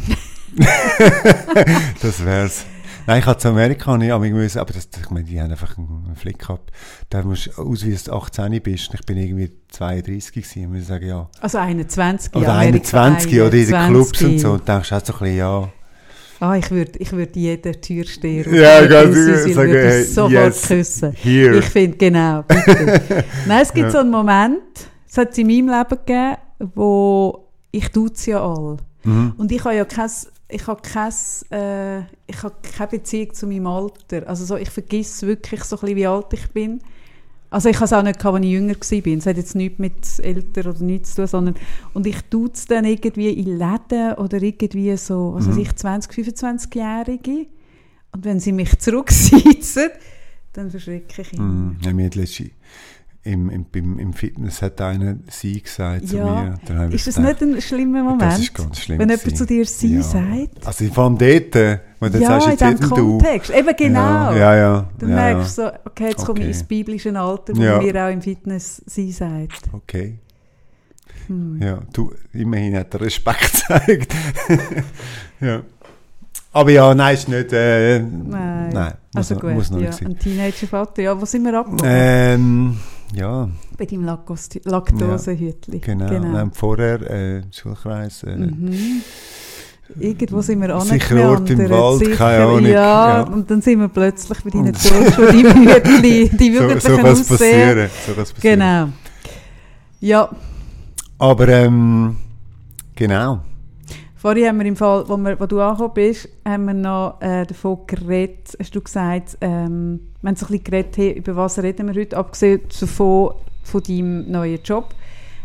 das wär's. Nein, ich hatte zu Amerika habe ich aber müssen, aber das, ich meine, die haben einfach einen Flick gehabt. Da musst du ausweisen, dass du 18 bist. Ich bin irgendwie 32 gewesen. Muss sagen, ja. Also 21 Oder ja, 21 oder in den 21. Clubs und so. Und denkst auch so ein bisschen, ja. Ah, ich würde ich würd jeden Türsteher Ja, auf ganz will, Sagen, würde ich sofort yes, küssen. here. Ich finde, genau, bitte. Nein, es gibt Ja. so einen Moment, es hat es in meinem Leben gegeben, wo ich es ja all. Mhm. Und ich habe ja kein, ich habe kein, äh, ich habe keine Beziehung zu meinem Alter. Also so, ich vergesse wirklich so ein bisschen, wie alt ich bin. Also ich habe es auch nicht gehabt, als ich jünger war. Es hat jetzt nichts mit älter oder nichts zu tun, sondern und ich tue es dann irgendwie in Läden oder irgendwie so, was weiß ich, 20, 25-Jährige. Und wenn sie mich zurücksitzen, dann verschrecke ich immer. Mhm. Ja, mir im, im, im Fitness hat einer sie gesagt zu Ja. mir. Ist das gedacht, nicht ein schlimmer Moment? Das ist ganz schlimm. Wenn jemand zu dir sie Ja. sagt? Also vor allem dort, äh, wo du ja, sagst, in jetzt diesem nicht du. Eben genau. Ja, ja. ja, merkst du so, okay, jetzt komme ich Okay. ins biblische Alter, wo mir auch im Fitness sie sagt. Okay. Hm. Ja, du, immerhin hat er Respekt gezeigt. ja. Aber ja, nein, ist nicht. Äh, Nein. nein muss, Also noch, gut, muss noch ja. Ein Teenager-Vater. Ja, wo sind wir abgekommen? Ähm, ja, Bei deinem Laktosehütli. genau. genau. Haben vorher äh, Schulkreis. Äh, Mhm. Irgendwo sind wir Sicher Ort im Wald, sicher, keine Ahnung, Ja, ja. und dann sind wir plötzlich bei deinen Turnschuhen, die Hütli, die so, jugendlichen so kann passieren. So kann's passieren. Genau. Ja, Aber ähm, genau. Vorhin haben wir im Fall, wo, wir, wo du angekommen bist, haben wir noch äh, davon geredet, hast du gesagt, ähm, wir haben so ein bisschen geredet, hey, über was reden wir heute, abgesehen davon, von deinem neuen Job.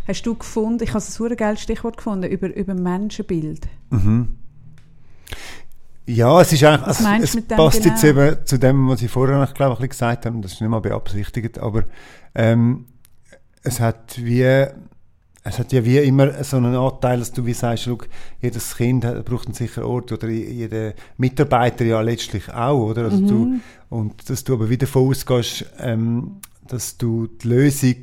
Hast du gefunden, ich habe ein super geiles Stichwort gefunden, über, über Menschenbild. Mhm. Ja, es ist eigentlich, also, es passt jetzt genau? eben zu dem, was ich vorher noch, glaube ich, ein bisschen gesagt habe, das ist nicht mal beabsichtigt, aber ähm, es hat wie, es hat ja wie immer so einen Anteil, dass du wie sagst, schau, jedes Kind braucht einen sicheren Ort oder je- jeder Mitarbeiter ja letztlich auch, oder? Also du, Mhm. und dass du aber wieder davon ausgehst, ähm, dass du die Lösung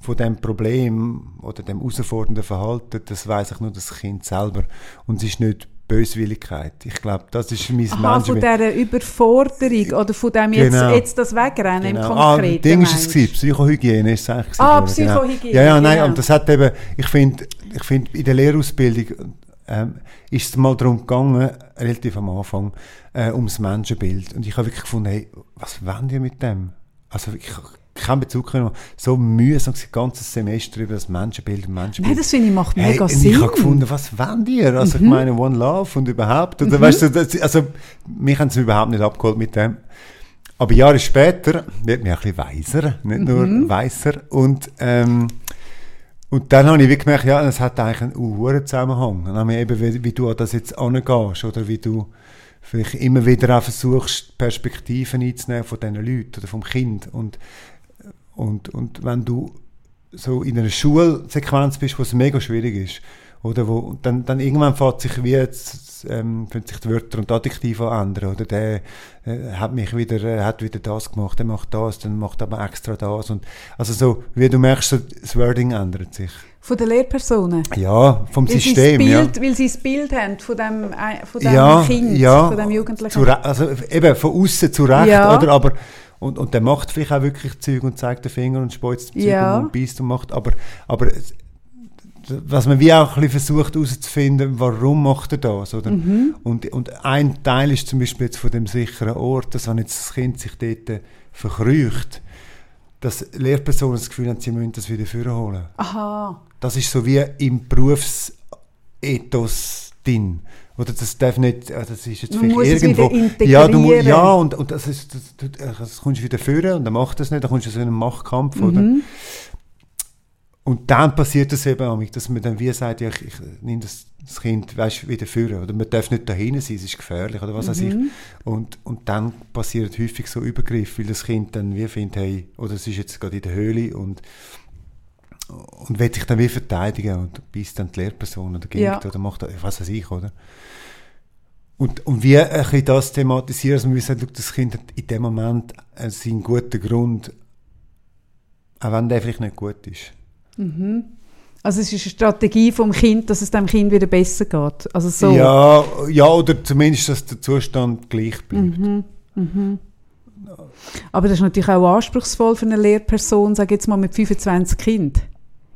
von dem Problem oder dem herausfordernden Verhalten, das weiß ich nur das Kind selber. Und es ist nicht Böswilligkeit. Ich glaube, das ist mein Aha, von Menschenbild. dieser Überforderung oder von dem jetzt, Genau. jetzt das Wegrennen im Genau. Ah, Konkreten. Ding ist es gewesen, Psychohygiene ist es eigentlich Ah, genau. Psychohygiene, Ja, ja, nein, genau. und das hat eben, ich finde, ich finde, in der Lehrausbildung ähm, ist es mal darum gegangen, relativ am Anfang, äh, ums Menschenbild. Und ich habe wirklich gefunden, hey, was wollen die mit dem? Also ich keinen Bezug können, so mühsam das ganze Semester über das Menschenbild und Menschenbild. Nein, das finde ich macht mega hey, Sinn. Ich habe gefunden, was wollt ihr? Also Mhm. ich meine, One Love und überhaupt. Oder, weißt du, das, also mich haben sie überhaupt nicht abgeholt mit dem. Aber Jahre später wird mir ein bisschen weiser, nicht nur Mhm. weiser. Und, ähm, und dann habe ich wie gemerkt, ja, es hat eigentlich einen hohen Zusammenhang. Dann habe ich eben, wie, wie du an das jetzt angehst oder wie du vielleicht immer wieder auch versuchst, Perspektiven einzunehmen von diesen Leuten oder vom Kind. Und, und, und wenn du so in einer Schulsequenz bist, wo es mega schwierig ist, oder wo, dann, dann irgendwann fängt sich wie jetzt, ähm, sich die Wörter und Adjektive ändern, oder der äh, hat mich wieder, äh, hat wieder das gemacht, der macht das, dann macht aber extra das und, also so, wie du merkst, so, das Wording ändert sich. Von den Lehrpersonen. Ja, vom Weil System, das ja. Bild, weil sie das Bild haben von dem, äh, von dem ja, Kind, ja, von dem Jugendlichen. Zu also eben von außen zu Recht, Ja. oder? Aber, und, und der macht vielleicht auch wirklich Zeug und zeigt den Finger und speuzt Zeug Ja. und, beißt und macht, aber, aber was man wie auch ein bisschen versucht herauszufinden, warum macht er das, oder? Mhm. Und, und ein Teil ist zum Beispiel jetzt von dem sicheren Ort, dass wenn jetzt das Kind sich dort äh, verkrücht, dass Lehrpersonen das Gefühl haben, sie müssen das wieder vorholen. Aha. Das ist so wie im Berufsethos drin. Oder das darf nicht, das ist jetzt Man vielleicht irgendwo. ja, du, mu- integrieren. ja, und, und das, ist, das, du, äh, das kommst du wieder führen und dann macht das nicht, dann kommst du so in einen Machtkampf, oder? Mhm. Und dann passiert das eben auch, dass man dann wie sagt, ja, ich, ich nehme das, das Kind weißt, wieder führen. Oder man darf nicht dahin sein, es ist gefährlich oder was weiß ich. Und, und dann passiert häufig so Übergriff, weil das Kind dann wie findet, hey, oder es ist jetzt gerade in der Höhle und, und will sich dann wie verteidigen und beißt dann die Lehrperson oder geht Ja. oder macht, was weiß ich, oder? Und, und wie ein bisschen das thematisieren, dass man wie sagt, das Kind hat in dem Moment äh, seinen guten Grund, auch wenn der vielleicht nicht gut ist. Also es ist eine Strategie vom Kind, dass es dem Kind wieder besser geht. Also so. Ja, ja, oder zumindest, dass der Zustand gleich bleibt. Aber das ist natürlich auch anspruchsvoll für eine Lehrperson, sage jetzt mal mit 25 Kindern.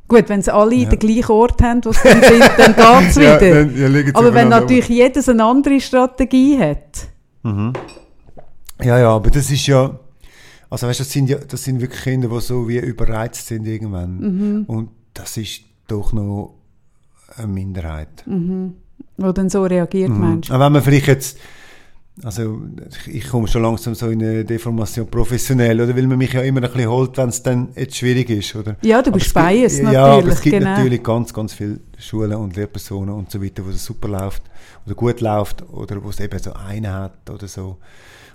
Gut, wenn sie alle Ja. den gleichen Ort haben, wo sie dann sind, dann geht es wieder. dann- ja, Aber wenn natürlich jedes eine andere Strategie hat. Ja, ja, aber das ist ja, also weißt, du, das sind ja, das sind wirklich Kinder, die so wie überreizt sind irgendwann. Mhm. Und das ist doch noch eine Minderheit. Wo dann so reagiert, meinst du? Aber wenn man vielleicht jetzt, also ich, komme schon langsam so in eine Deformation professionell, oder weil man mich ja immer ein bisschen holt, wenn es dann jetzt schwierig ist, oder? Ja, du Aber bist es biased Ja, aber natürlich, es gibt genau. natürlich ganz, ganz viele Schulen und Lehrpersonen und so weiter, wo es super läuft oder gut läuft oder wo es eben so eine hat oder so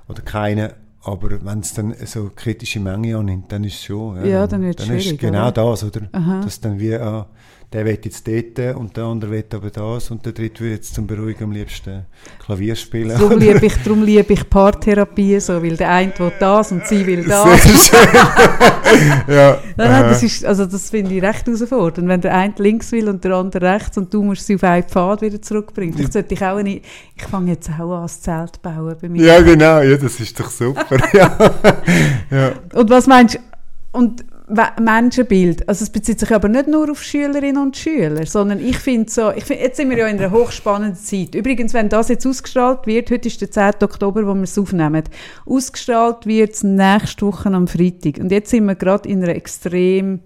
oder keine. Aber wenn es dann so kritische Menge annimmt, dann ist es schon. Ja, dann wird's ist schwierig, genau oder? das, oder? Aha. Dass dann wie, ah, der will jetzt dort und der andere will aber das und der dritte will jetzt zum Beruhigen am liebsten Klavier spielen. Darum liebe ich, darum liebe ich Paartherapie so, weil der eine will das und sie will das. Sehr schön. ja. Nein, nein, das aha. ist, also das finde ich recht herausfordernd. Wenn der eine links will und der andere rechts und du musst sie auf einen Pfad wieder zurückbringen. Sollte ich auch eine, ich fange jetzt auch an, das Zelt bauen bei mir. ja, genau, ja, das ist doch super. ja. ja. Und was meinst du, und Menschenbild, also es bezieht sich aber nicht nur auf Schülerinnen und Schüler, sondern ich finde so, ich find, jetzt sind wir ja in einer hochspannenden Zeit. Übrigens, wenn das jetzt ausgestrahlt wird, heute ist der 10. Oktober, wo wir es aufnehmen, ausgestrahlt wird es nächste Woche am Freitag. Und jetzt sind wir gerade in einer extrem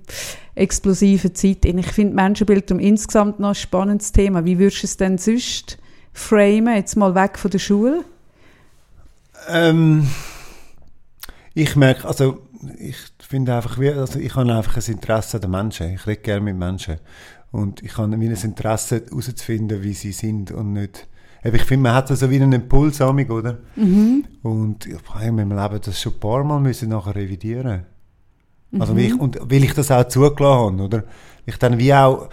explosiven Zeit. Und ich finde Menschenbild um insgesamt noch ein spannendes Thema. Wie würdest du es denn sonst framen, jetzt mal weg von der Schule? Ähm, ich merke, also ich finde einfach, wie, also ich habe einfach ein Interesse an den Menschen. Ich rede gerne mit Menschen. Und ich habe wie ein Interesse herauszufinden, wie sie sind und nicht. Ich finde, man hat so wie einen Impuls oder? Und ich habe in meinem Leben das schon ein paar Mal müssen nachher revidieren. Also weil ich, und weil ich das auch zugelassen habe, oder? Ich dann wie auch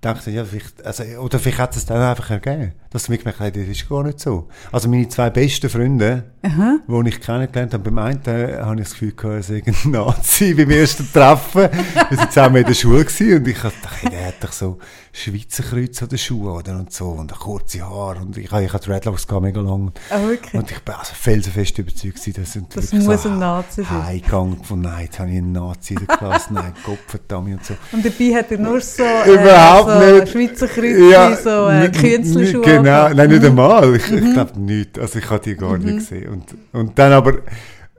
dachte, ja, vielleicht, also, oder vielleicht hat es dann einfach ergeben, dass ich gemerkt habe, das ist gar nicht so. Also meine zwei besten Freunde, Aha. die ich kennengelernt habe, beim einen äh, habe ich das Gefühl gehabt, er sei ein Nazi beim ersten Treffen. Wir waren zusammen in der Schule gewesen und ich dachte, hey, der hat doch so Schweizer Kreuz an den Schuhen, oder? Und so, und kurze Haare. Und ich, ich hatte Dreadlocks gehabt, mega lang. Ah, wirklich? Und ich bin also felsenfest überzeugt gewesen, dass Das muss ein Nazi sein. Heimgang von, nein, jetzt habe ich einen Nazi in der Klasse, nein, Gott verdammt und so. Und dabei hat er nur so, Überhaupt so nicht. Schweizer Kreuzchen, so äh, Künstlerschuhe. Genau, nein, nicht einmal. Ich, ich glaube nicht. Also ich habe die gar nicht gesehen. Und, und dann aber,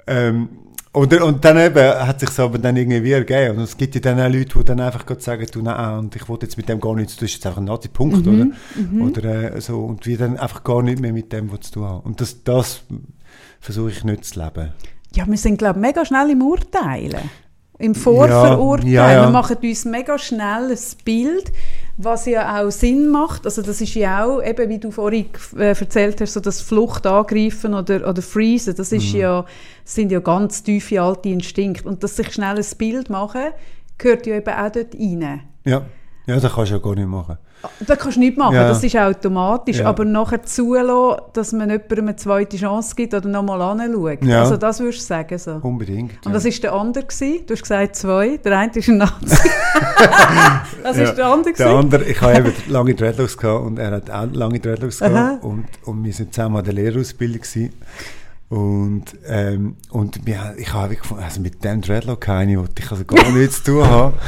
ähm, Und, und dann eben hat sich aber dann irgendwie ergeben. Und es gibt ja dann auch Leute, die dann einfach gerade sagen, du, nein, und ich wollte jetzt mit dem gar nichts, du bist jetzt einfach ein Nazi-Punkt, Mhm, oder? Oder äh, so, und wir dann einfach gar nicht mehr mit dem was zu tun haben. Und das, das versuche ich nicht zu leben. Ja, wir sind, glaube ich, mega schnell im Urteilen. Im Vorverurteilen. Ja, ja, ja. Wir machen uns mega schnell ein Bild, was ja auch Sinn macht. Also das ist ja auch, eben wie du vorhin äh, erzählt hast, so das Flucht angreifen oder, oder Freezen, das ist Mhm. ja, sind ja ganz tiefe alte Instinkte. Und dass sich schnell ein Bild machen, gehört ja eben auch dort rein. Ja, ja das kannst du ja gar nicht machen. Das kannst du nicht machen, Ja. das ist automatisch. Ja. Aber nachher zulassen, dass man jemandem eine zweite Chance gibt oder nochmal anschaut. Ja. Also das würdest du sagen so. Unbedingt. Und das war der andere. Gewesen. Du hast gesagt zwei. Der eine ist ein Nazi. das ist der andere. Der andere, ich habe eben lange Dreadlocks gehabt und er hat auch lange Dreadlocks gehabt und, und wir sind zusammen an der Lehrausbildung gewesen. Und, ähm, und ich habe gefunden, also mit dem Dreadlock keine, wollte ich also gar nichts zu tun haben.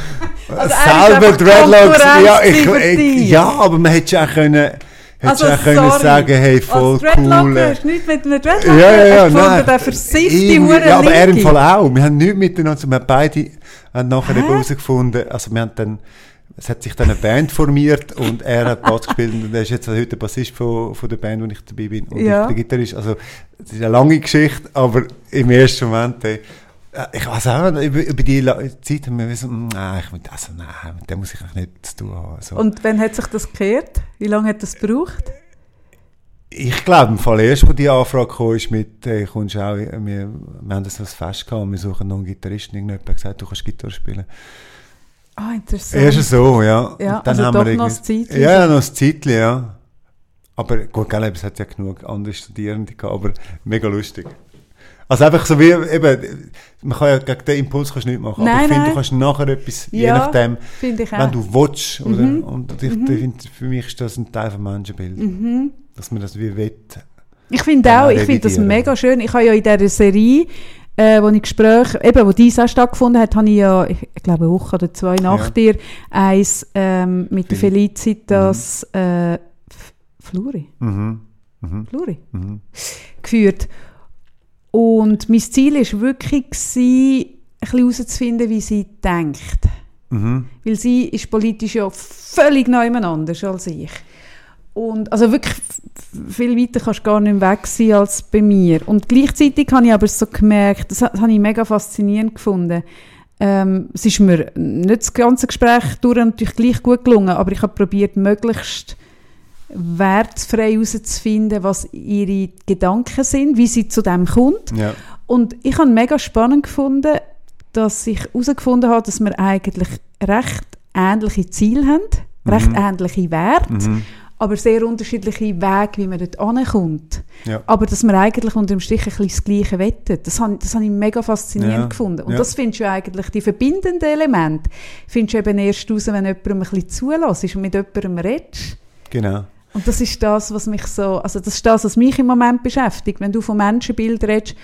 Also ist Selber Dreadlocks, ja, ich, ich, ja, aber man hätte schon auch können, hätte Also, können sagen, hey, voll cool. äh, hast du nichts mit einem Ja, ja, ja, nein. der versiffte Ja, aber er im. Fall auch. Wir haben nichts miteinander, wir haben beide haben nachher herausgefunden, also wir haben dann, es hat sich dann eine Band formiert und er hat Bass gespielt und er ist jetzt heute der Bassist von, von der Band, wo ich dabei bin und Ja. ich der Gitarrist. Also, es ist eine lange Geschichte, aber im ersten Moment, ey, äh, ich weiß auch, nicht, über, über die Zeit haben wir so, mm, nein, ich, mit- also, nein, mit dem muss ich nichts zu tun haben. Also, Und wann hat sich das gekehrt? Wie lange hat das gebraucht? Ich glaube, im Fall erst, wo die Anfrage kam, ist mit, hey, kommst auch, wir, wir haben das als Fest gehabt und wir suchen noch einen Gitarristen. Irgendjemand hat gesagt, du kannst Gitarre spielen. Ah, interessant. Erst so, ja. Ja, Und also doch wir noch ein irgendwie- Zeitchen. Ja, noch ein Zeitchen, ja. Aber gut, gell, es hat ja genug andere Studierende gehabt, aber mega lustig. Also einfach so wie, eben, man kann ja gegen den Impuls kannst du nicht machen, aber Nein, ich finde, du kannst nachher etwas, je Ja, nachdem, Finde ich auch. wenn du willst, oder? Mhm. Und ich, ich finde, für mich ist das ein Teil vom Menschenbild, Mhm. dass man das wie will. Ich finde auch, ich finde das mega schön. Ich habe ja in dieser Serie, äh, wo ich Gespräche, eben, wo dies auch stattgefunden hat, habe ich ja, ich, ich glaube, eine Woche oder zwei nach Ja. dir, eins ähm, mit der Fel- Felicitas äh, F- Fluri, Mhm. Mhm. Fluri Mhm. geführt. Und mein Ziel war wirklich, gewesen, ein bisschen herauszufinden, wie sie denkt. Mhm. Weil sie ist politisch ja völlig neu anders als ich. Und also wirklich viel weiter kannst du gar nicht weg sein als bei mir. Und gleichzeitig habe ich aber so gemerkt, das, das habe ich mega faszinierend gefunden. Ähm, es ist mir nicht das ganze Gespräch durch natürlich gleich gut gelungen, aber ich habe probiert, möglichst wertfrei herauszufinden, was ihre Gedanken sind, wie sie zu dem kommt. Ja. Und ich habe mega spannend gefunden, dass ich herausgefunden habe, dass wir eigentlich recht ähnliche Ziele haben, recht ähnliche Werte, Mhm. Aber sehr unterschiedliche Wege, wie man dort ankommt. Ja. Aber dass wir eigentlich unter dem Strich ein bisschen das Gleiche wettet, das habe, das habe ich mega faszinierend Ja, gefunden. Und ja. das findest du eigentlich, die verbindenden Elemente, findest du eben erst raus, wenn jemandem ein bisschen zulässt und mit jemandem redest. Genau. Und das ist das, was mich so, also das ist das, was mich im Moment beschäftigt. Wenn du von Menschenbild redest,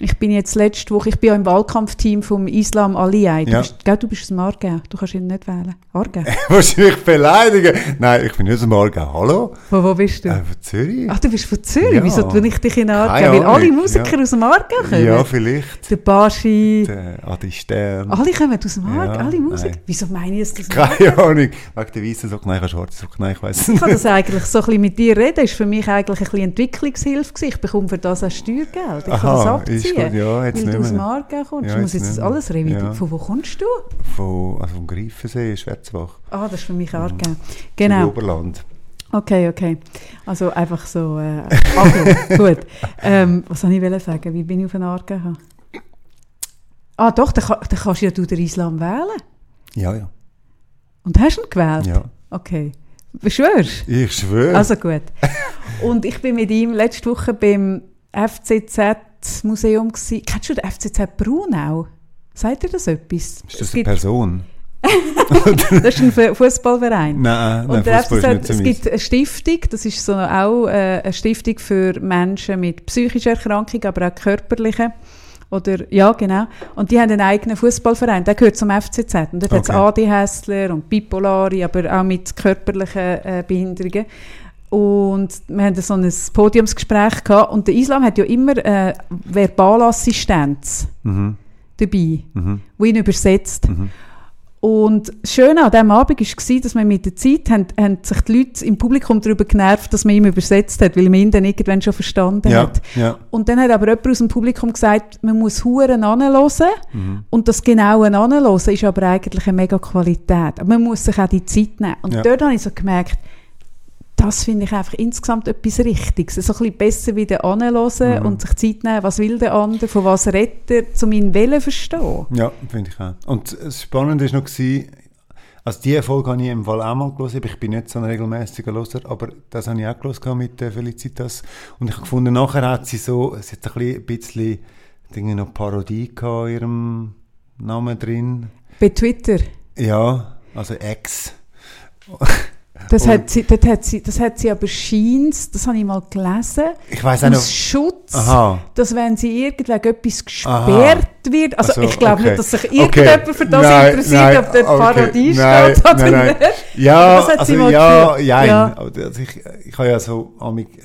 ich bin jetzt letzte Woche, ich bin ja im Wahlkampfteam vom Islam Aliyah. Du, Ja. bist, gell, du bist aus dem Aargau, du kannst ihn nicht wählen. Aargau? Willst du mich beleidigen? Nein, ich bin nicht aus dem Aargau. Hallo? Von wo bist du? Äh, von Zürich? Ach, du bist von Zürich? Ja. Wieso tue ich dich in Aargau? Keine Weil alle Musiker ja. aus dem Aargau kommen? ja, vielleicht. Der Baschi, Der Adi Stern. alle kommen aus dem Aargau, alle Musiker. nein. Wieso meine ich Aargau? Keine Ahnung. Wegen der weißen Socken, nein, ich habe schwarze Socken, nein, ich weiss Ich kann nicht. das eigentlich so ein bisschen mit dir reden, ist für mich eigentlich ein bisschen Entwicklungshilfe. Ich bekomme für das auch Steuergeld. Ich kann das abziehen. Gut, ja, jetzt weil du aus. Aargau kommst. Ja, ich muss jetzt das alles revidieren. Ja. Von wo kommst du? Von, also vom Greifensee, Schwerzbach. Ah, das ist für mich Aargau. Im Genau. Oberland. Okay, okay. Also einfach so äh, Aglo. Gut. Ähm, was soll ich sagen? Wie bin ich auf den Aargau gekommen? Ah doch, dann, dann kannst ja du den Islam wählen. Ja, ja. Und hast du ihn gewählt? Ja. Okay. Beschwörst Ich schwöre. Also gut. Und ich bin mit ihm letzte Woche beim FCZ-Museum. gsi. Kennst du den FCZ Brunau? Sagt dir das etwas? ist das eine Person? das ist ein Fu- Fußballverein. Nein, nein, Und der Fußball ist FCZ, so es gibt eine Stiftung, das ist so auch äh, eine Stiftung für Menschen mit psychischer Erkrankung, aber auch körperlichen. Oder, ja, genau. Und die haben einen eigenen Fußballverein, der gehört zum FCZ. Und dort hat es Okay. ADHSler und Bipolare, aber auch mit körperlichen äh, Behinderungen. Und wir haben so ein Podiumsgespräch gehabt. Und der Islam hat ja immer äh, Verbalassistenz. Mhm. dabei, Mhm. wo ihn übersetzt. Und das Schöne an diesem Abend war, dass man mit der Zeit haben, haben sich die Leute im Publikum darüber genervt, dass man ihm übersetzt hat, weil man ihn dann irgendwann schon verstanden Ja, hat. ja. Und dann hat aber jemand aus dem Publikum gesagt, man muss Huren anhören Mhm. und das genaue Anhören ist aber eigentlich eine mega Qualität. Aber man muss sich auch die Zeit nehmen. Und Ja. dort habe ich so gemerkt, das finde ich einfach insgesamt etwas Richtiges. So ein bisschen besser wieder anhören Mhm. und sich Zeit nehmen, was will der andere, von was redet er, um ihn Willen zu verstehen. Ja, finde ich auch. Und das Spannende war noch, also die Folge habe ich im Fall auch mal gelesen, ich bin nicht so ein regelmäßiger Loser, aber das habe ich auch gelesen mit äh, Felicitas. Und ich habe gefunden, nachher hat sie so, es hat ein bisschen, bisschen Dinge noch Parodie gehabt in ihrem Namen drin. Bei Twitter. Ja, also Ex. Das, Und- hat sie, das, hat sie, das hat sie aber scheins, das habe ich mal gelesen, Ich weiß auch noch. aus Schutz, Aha. dass wenn sie irgendwegen etwas gesperrt wird, also Ach so, ich glaube okay. nicht, dass sich Okay. irgendjemand für das Nein, interessiert, nein, ob dort okay. Parodie Nein, steht oder nein, nicht. Ja, Das hat sie also mal ja, ja, Ja. Also ich, ich habe ja so,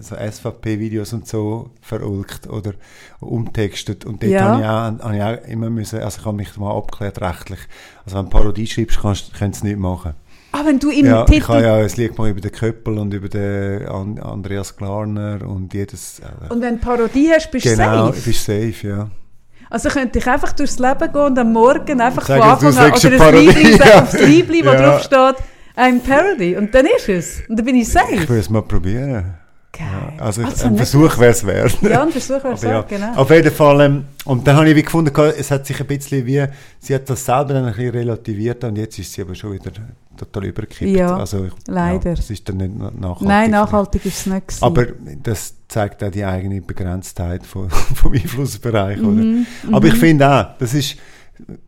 so SVP-Videos und so verulgt oder umtextet und dort Ja. habe, ich auch, habe ich auch immer müssen, also ich habe mich mal abgeklärt rechtlich, also wenn du Parodie schreibst, kannst, kannst du es nicht machen. Ah, wenn du im ja, ich Titel... habe ja ein Lied mal über den Köppel und über den An Andreas Klarner und jedes... Äh, und wenn du Parodie hast, bist du genau, safe. bist safe, ja. Also könnte ich einfach durchs Leben gehen und am Morgen einfach von Anfang an oder ein Parodie, Liebling ja. aufs Liebling, wo Ja. drauf steht, I'm Parody. Und dann ist es. Und dann bin ich Ich safe. würde es mal probieren. Ja, also Also ein Versuch wäre es wert. Ja, ein Versuch wäre es Aber ja, genau. Auf jeden Fall, ähm, und dann habe ich wie gefunden, es hat sich ein bisschen wie, sie hat das selber dann ein bisschen relativiert und jetzt ist sie aber schon wieder total übergekippt. Ja, also, leider. Ja, es ist dann nicht na- nachhaltig. Nein, nachhaltig ist es nicht gewesen. Aber das zeigt auch die eigene Begrenztheit von, vom Einflussbereich, Mhm, oder? Aber ich finde auch, das ist,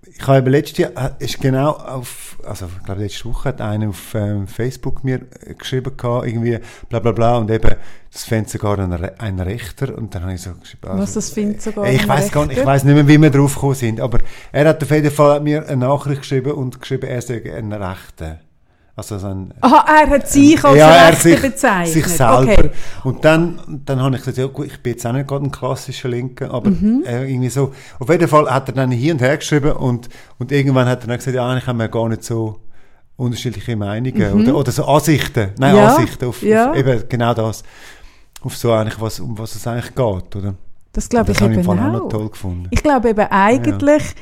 ich habe letztes Jahr, äh, ist genau auf, also ich glaube letzte Woche hat einer auf ähm, Facebook mir äh, geschrieben gehabt, irgendwie bla bla bla und eben, das fände sogar ein, Re ein Rechter und dann habe ich so geschrieben, also, Was das findet sogar äh, ich weiß gar nicht, ich weiß nicht mehr, wie wir drauf gekommen sind, aber er hat auf jeden Fall mir eine Nachricht geschrieben und geschrieben, er sei ein Rechter. Also so ein, Aha, er hat sich als ja, er sich, bezeichnet. sich selber. Okay. Und dann, dann habe ich gesagt, ja gut, ich bin jetzt auch nicht gerade ein klassischer Linker, aber Mhm. irgendwie so. Auf jeden Fall hat er dann hier und her geschrieben und, und irgendwann hat er dann gesagt, ja, eigentlich haben wir gar nicht so unterschiedliche Meinungen oder, oder so Ansichten. Nein, Mhm. Ja, Ansichten auf, ja. auf eben genau das. Auf so eigentlich, was, um was es eigentlich geht, oder? Das glaube ich habe ich eben auch auch. noch toll gefunden. Ich glaube eben eigentlich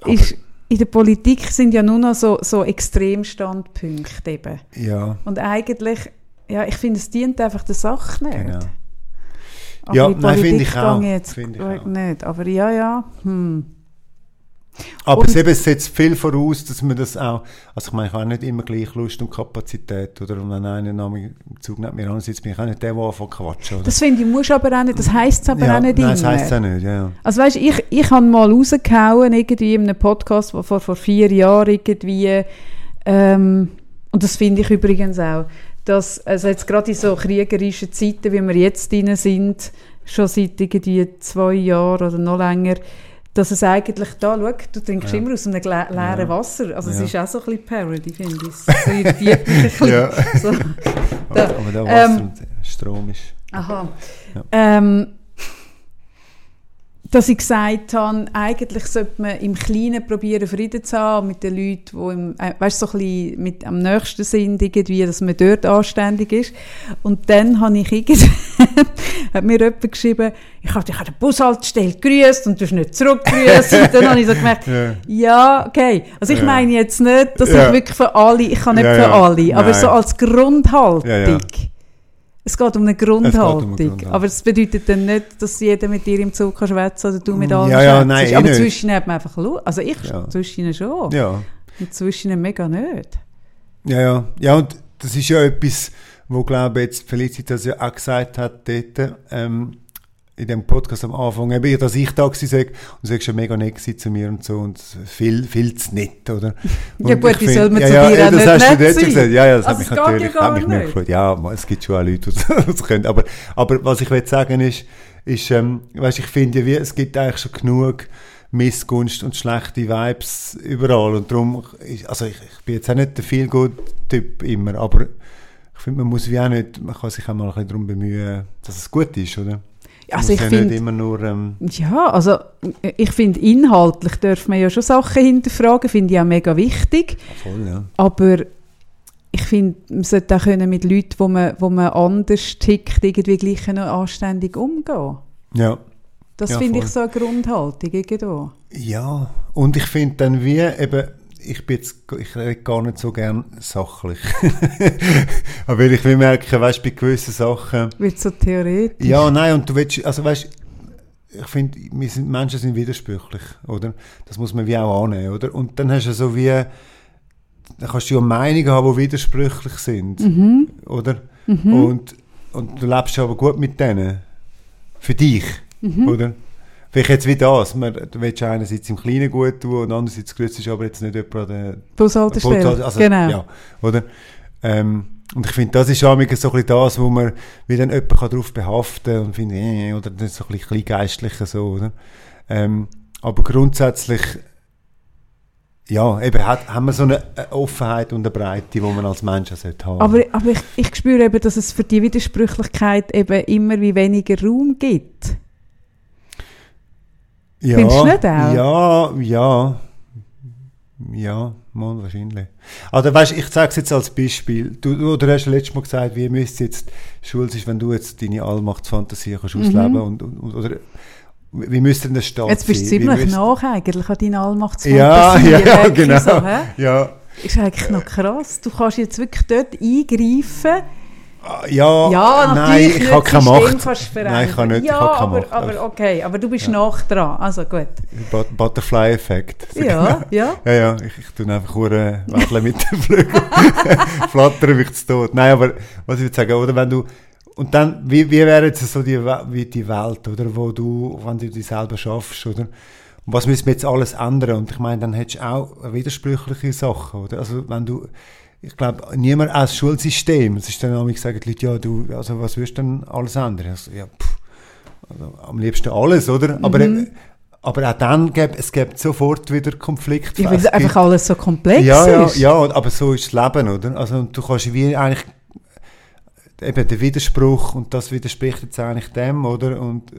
Aber- ist in der Politik sind ja nur noch so, so Extremstandpunkte eben. Ja, Und eigentlich, ja, ich finde, es dient einfach der Sache nicht. genau. Aber Ja, nein, finde ich auch. jetzt Finde ich auch. nicht. Aber ja, ja. Hm. Aber Und- es, setzt viel voraus, dass man das auch, also ich meine, ich habe nicht immer gleich Lust und Kapazität, oder? Und wenn einer mir im Zug nicht mehr ansitzt, bin ich auch nicht der, der anfängt quatschen, oder? Das finde ich, muss aber auch nicht, das heisst es aber ja, auch nicht nein, immer. das heisst es auch nicht, ja, ja. Also weißt, ich, ich habe mal rausgehauen, irgendwie in einem Podcast, wo vor, vor vier Jahren irgendwie, ähm, und das finde ich übrigens auch, dass, also jetzt gerade in so kriegerischen Zeiten, wie wir jetzt drin sind, schon seit irgendwie zwei Jahren oder noch länger, dass es eigentlich da, schau, du trinkst Ja. immer aus einem le- leeren Ja. Wasser. Also es Ja. ist auch so ein bisschen Parody, finde ich. Es ein bisschen. Ja. So. Da. Aber der Ähm, Wasser und Strom ist... Aha. Ähm, dass ich gesagt habe, eigentlich sollte man im Kleinen probieren, Frieden zu haben mit den Leuten, die im, äh, weißt, so ein bisschen mit am nächsten sind, irgendwie, dass man dort anständig ist. Und dann habe ich irgendwie, hat mir jemand geschrieben, ich habe dich an der Bushaltestelle gegrüßt und du hast nicht zurückgegrüßt. und dann habe ich so gemerkt, Ja. ja, okay. Also ich Ja. meine jetzt nicht, dass Ja. ich wirklich für alle, ich kann nicht für alle, aber Nein. so als Grundhaltung. Ja, ja. Es geht um eine Es geht um Grundhaltung. eine Grundhaltung. Aber das bedeutet dann nicht, dass jeder mit dir im Zug kann schwätzen oder du mit allen Ja, ja, schwätzt. nein, eh Aber nicht. zwischen hat man einfach Lust. Also ich Ja. zwischen schon. Ja. Und zwischen mega nicht. Ja, ja. Ja, und das ist ja etwas, wo, glaube ich, jetzt Felicitas ja auch gesagt hat dort, ähm, in dem Podcast am Anfang, eben, dass ich da gewesen sei, und du sagst ja mega nett zu mir und so, und viel, viel zu nett, oder? Ja Und gut, ich wie soll man ja, zu ja, dir ja, das hast du nett schon gesagt. Ja, ja, das Also hat mich ja natürlich, hat mich nicht gefreut. Ja, es gibt schon auch Leute, die das können. Aber, aber was ich will sagen ist, ist, ähm, weißt, ich finde ja, wie, es gibt eigentlich schon genug Missgunst und schlechte Vibes überall. Und darum, also ich, ich bin jetzt auch nicht der feel good typ immer, aber ich finde, man muss wie auch nicht, man kann sich auch mal ein bisschen darum bemühen, dass es gut ist, oder? Also ich ja finde, immer nur... Ähm, ja, also ich finde inhaltlich dürfen wir ja schon Sachen hinterfragen, finde ich auch mega wichtig. voll, ja. Aber ich finde, man sollte auch können mit Leuten, wo man, wo man anders tickt, irgendwie gleich noch anständig umgehen. Ja. Das Ja, finde ich so eine Grundhaltung irgendwo. Ja, und ich finde dann wie eben, ich bin jetzt, ich rede gar nicht so gern sachlich. Aber ich will merken, weißt du, bei gewissen Sachen, Wird so theoretisch. ja, nein, und du willst, also weißt ich finde, wir sind, Menschen sind widersprüchlich, oder? Das muss man wie auch annehmen, oder? Und dann hast du so wie, dann kannst du ja Meinungen haben, die widersprüchlich sind, Mhm. oder? Und, und du lebst aber gut mit denen. Für dich, Mhm. oder? Vielleicht jetzt wie das, man, du willst einerseits im Kleinen gut tun und andererseits grüßt aber jetzt nicht jemand an der Bushaltestelle. also, genau. Ja, oder? Ähm, und ich finde, das ist auch so ein bisschen das, wo man wie dann jemanden kann darauf behaften kann und finde, äh, oder das ist so ein bisschen, geistlicher so, oder? Ähm, aber grundsätzlich, ja, eben hat, haben wir so eine eine Offenheit und eine Breite, die man als Mensch auch sollte haben. Aber, aber ich, ich spüre eben, dass es für die Widersprüchlichkeit eben immer wie weniger Raum gibt. Ja, findest du nicht auch? Ja, ja. Ja, mal wahrscheinlich. Also weißt, ich sage es jetzt als Beispiel. Du, du, du hast letztes Mal gesagt, wie müsste jetzt Schule sein, wenn du jetzt deine Allmachtsfantasie kannst ausleben und, und, oder wie müsste denn das Staat Mhm. Jetzt bist du ziemlich müsste- nach eigentlich an deinen Ja, Allmachtsfantasien. ja, merke ich genau. So? Ja, Ist eigentlich noch krass. Du kannst jetzt wirklich dort eingreifen. Ja, Ja, nein, ich habe keine Macht. Nein, ich kann nicht, Ja, ich habe keine aber, Macht. aber okay, aber du bist nach dran. Also gut. But- Butterfly-Effekt. Ja, ja. Ja, ja, ich, ich tue einfach nur Wedeln mit dem Flügel. Flattern mich zu Tod. Nein, aber was ich würde sagen, oder wenn du, und dann, wie, wie wäre jetzt so die, wie die Welt, oder, wo du, wenn du die selber schaffst, oder? Und was müssen wir jetzt alles ändern? Und ich meine, dann hättest du auch widersprüchliche Sachen, oder? Also, wenn du, ich glaube, niemand als Schulsystem, es ist dann auch sagen die Leute, ja, du, also, was würdest du denn alles ändern? Also, ja, pff, also, am liebsten alles, oder? Aber, Mhm. aber auch dann gäbe es gibt sofort wieder Konflikte. Ja, weil einfach alles so komplex ja, ja, ist. ja, aber so ist das Leben, oder? Also und du kannst wie eigentlich eben der Widerspruch und das widerspricht jetzt eigentlich dem, oder? Und äh,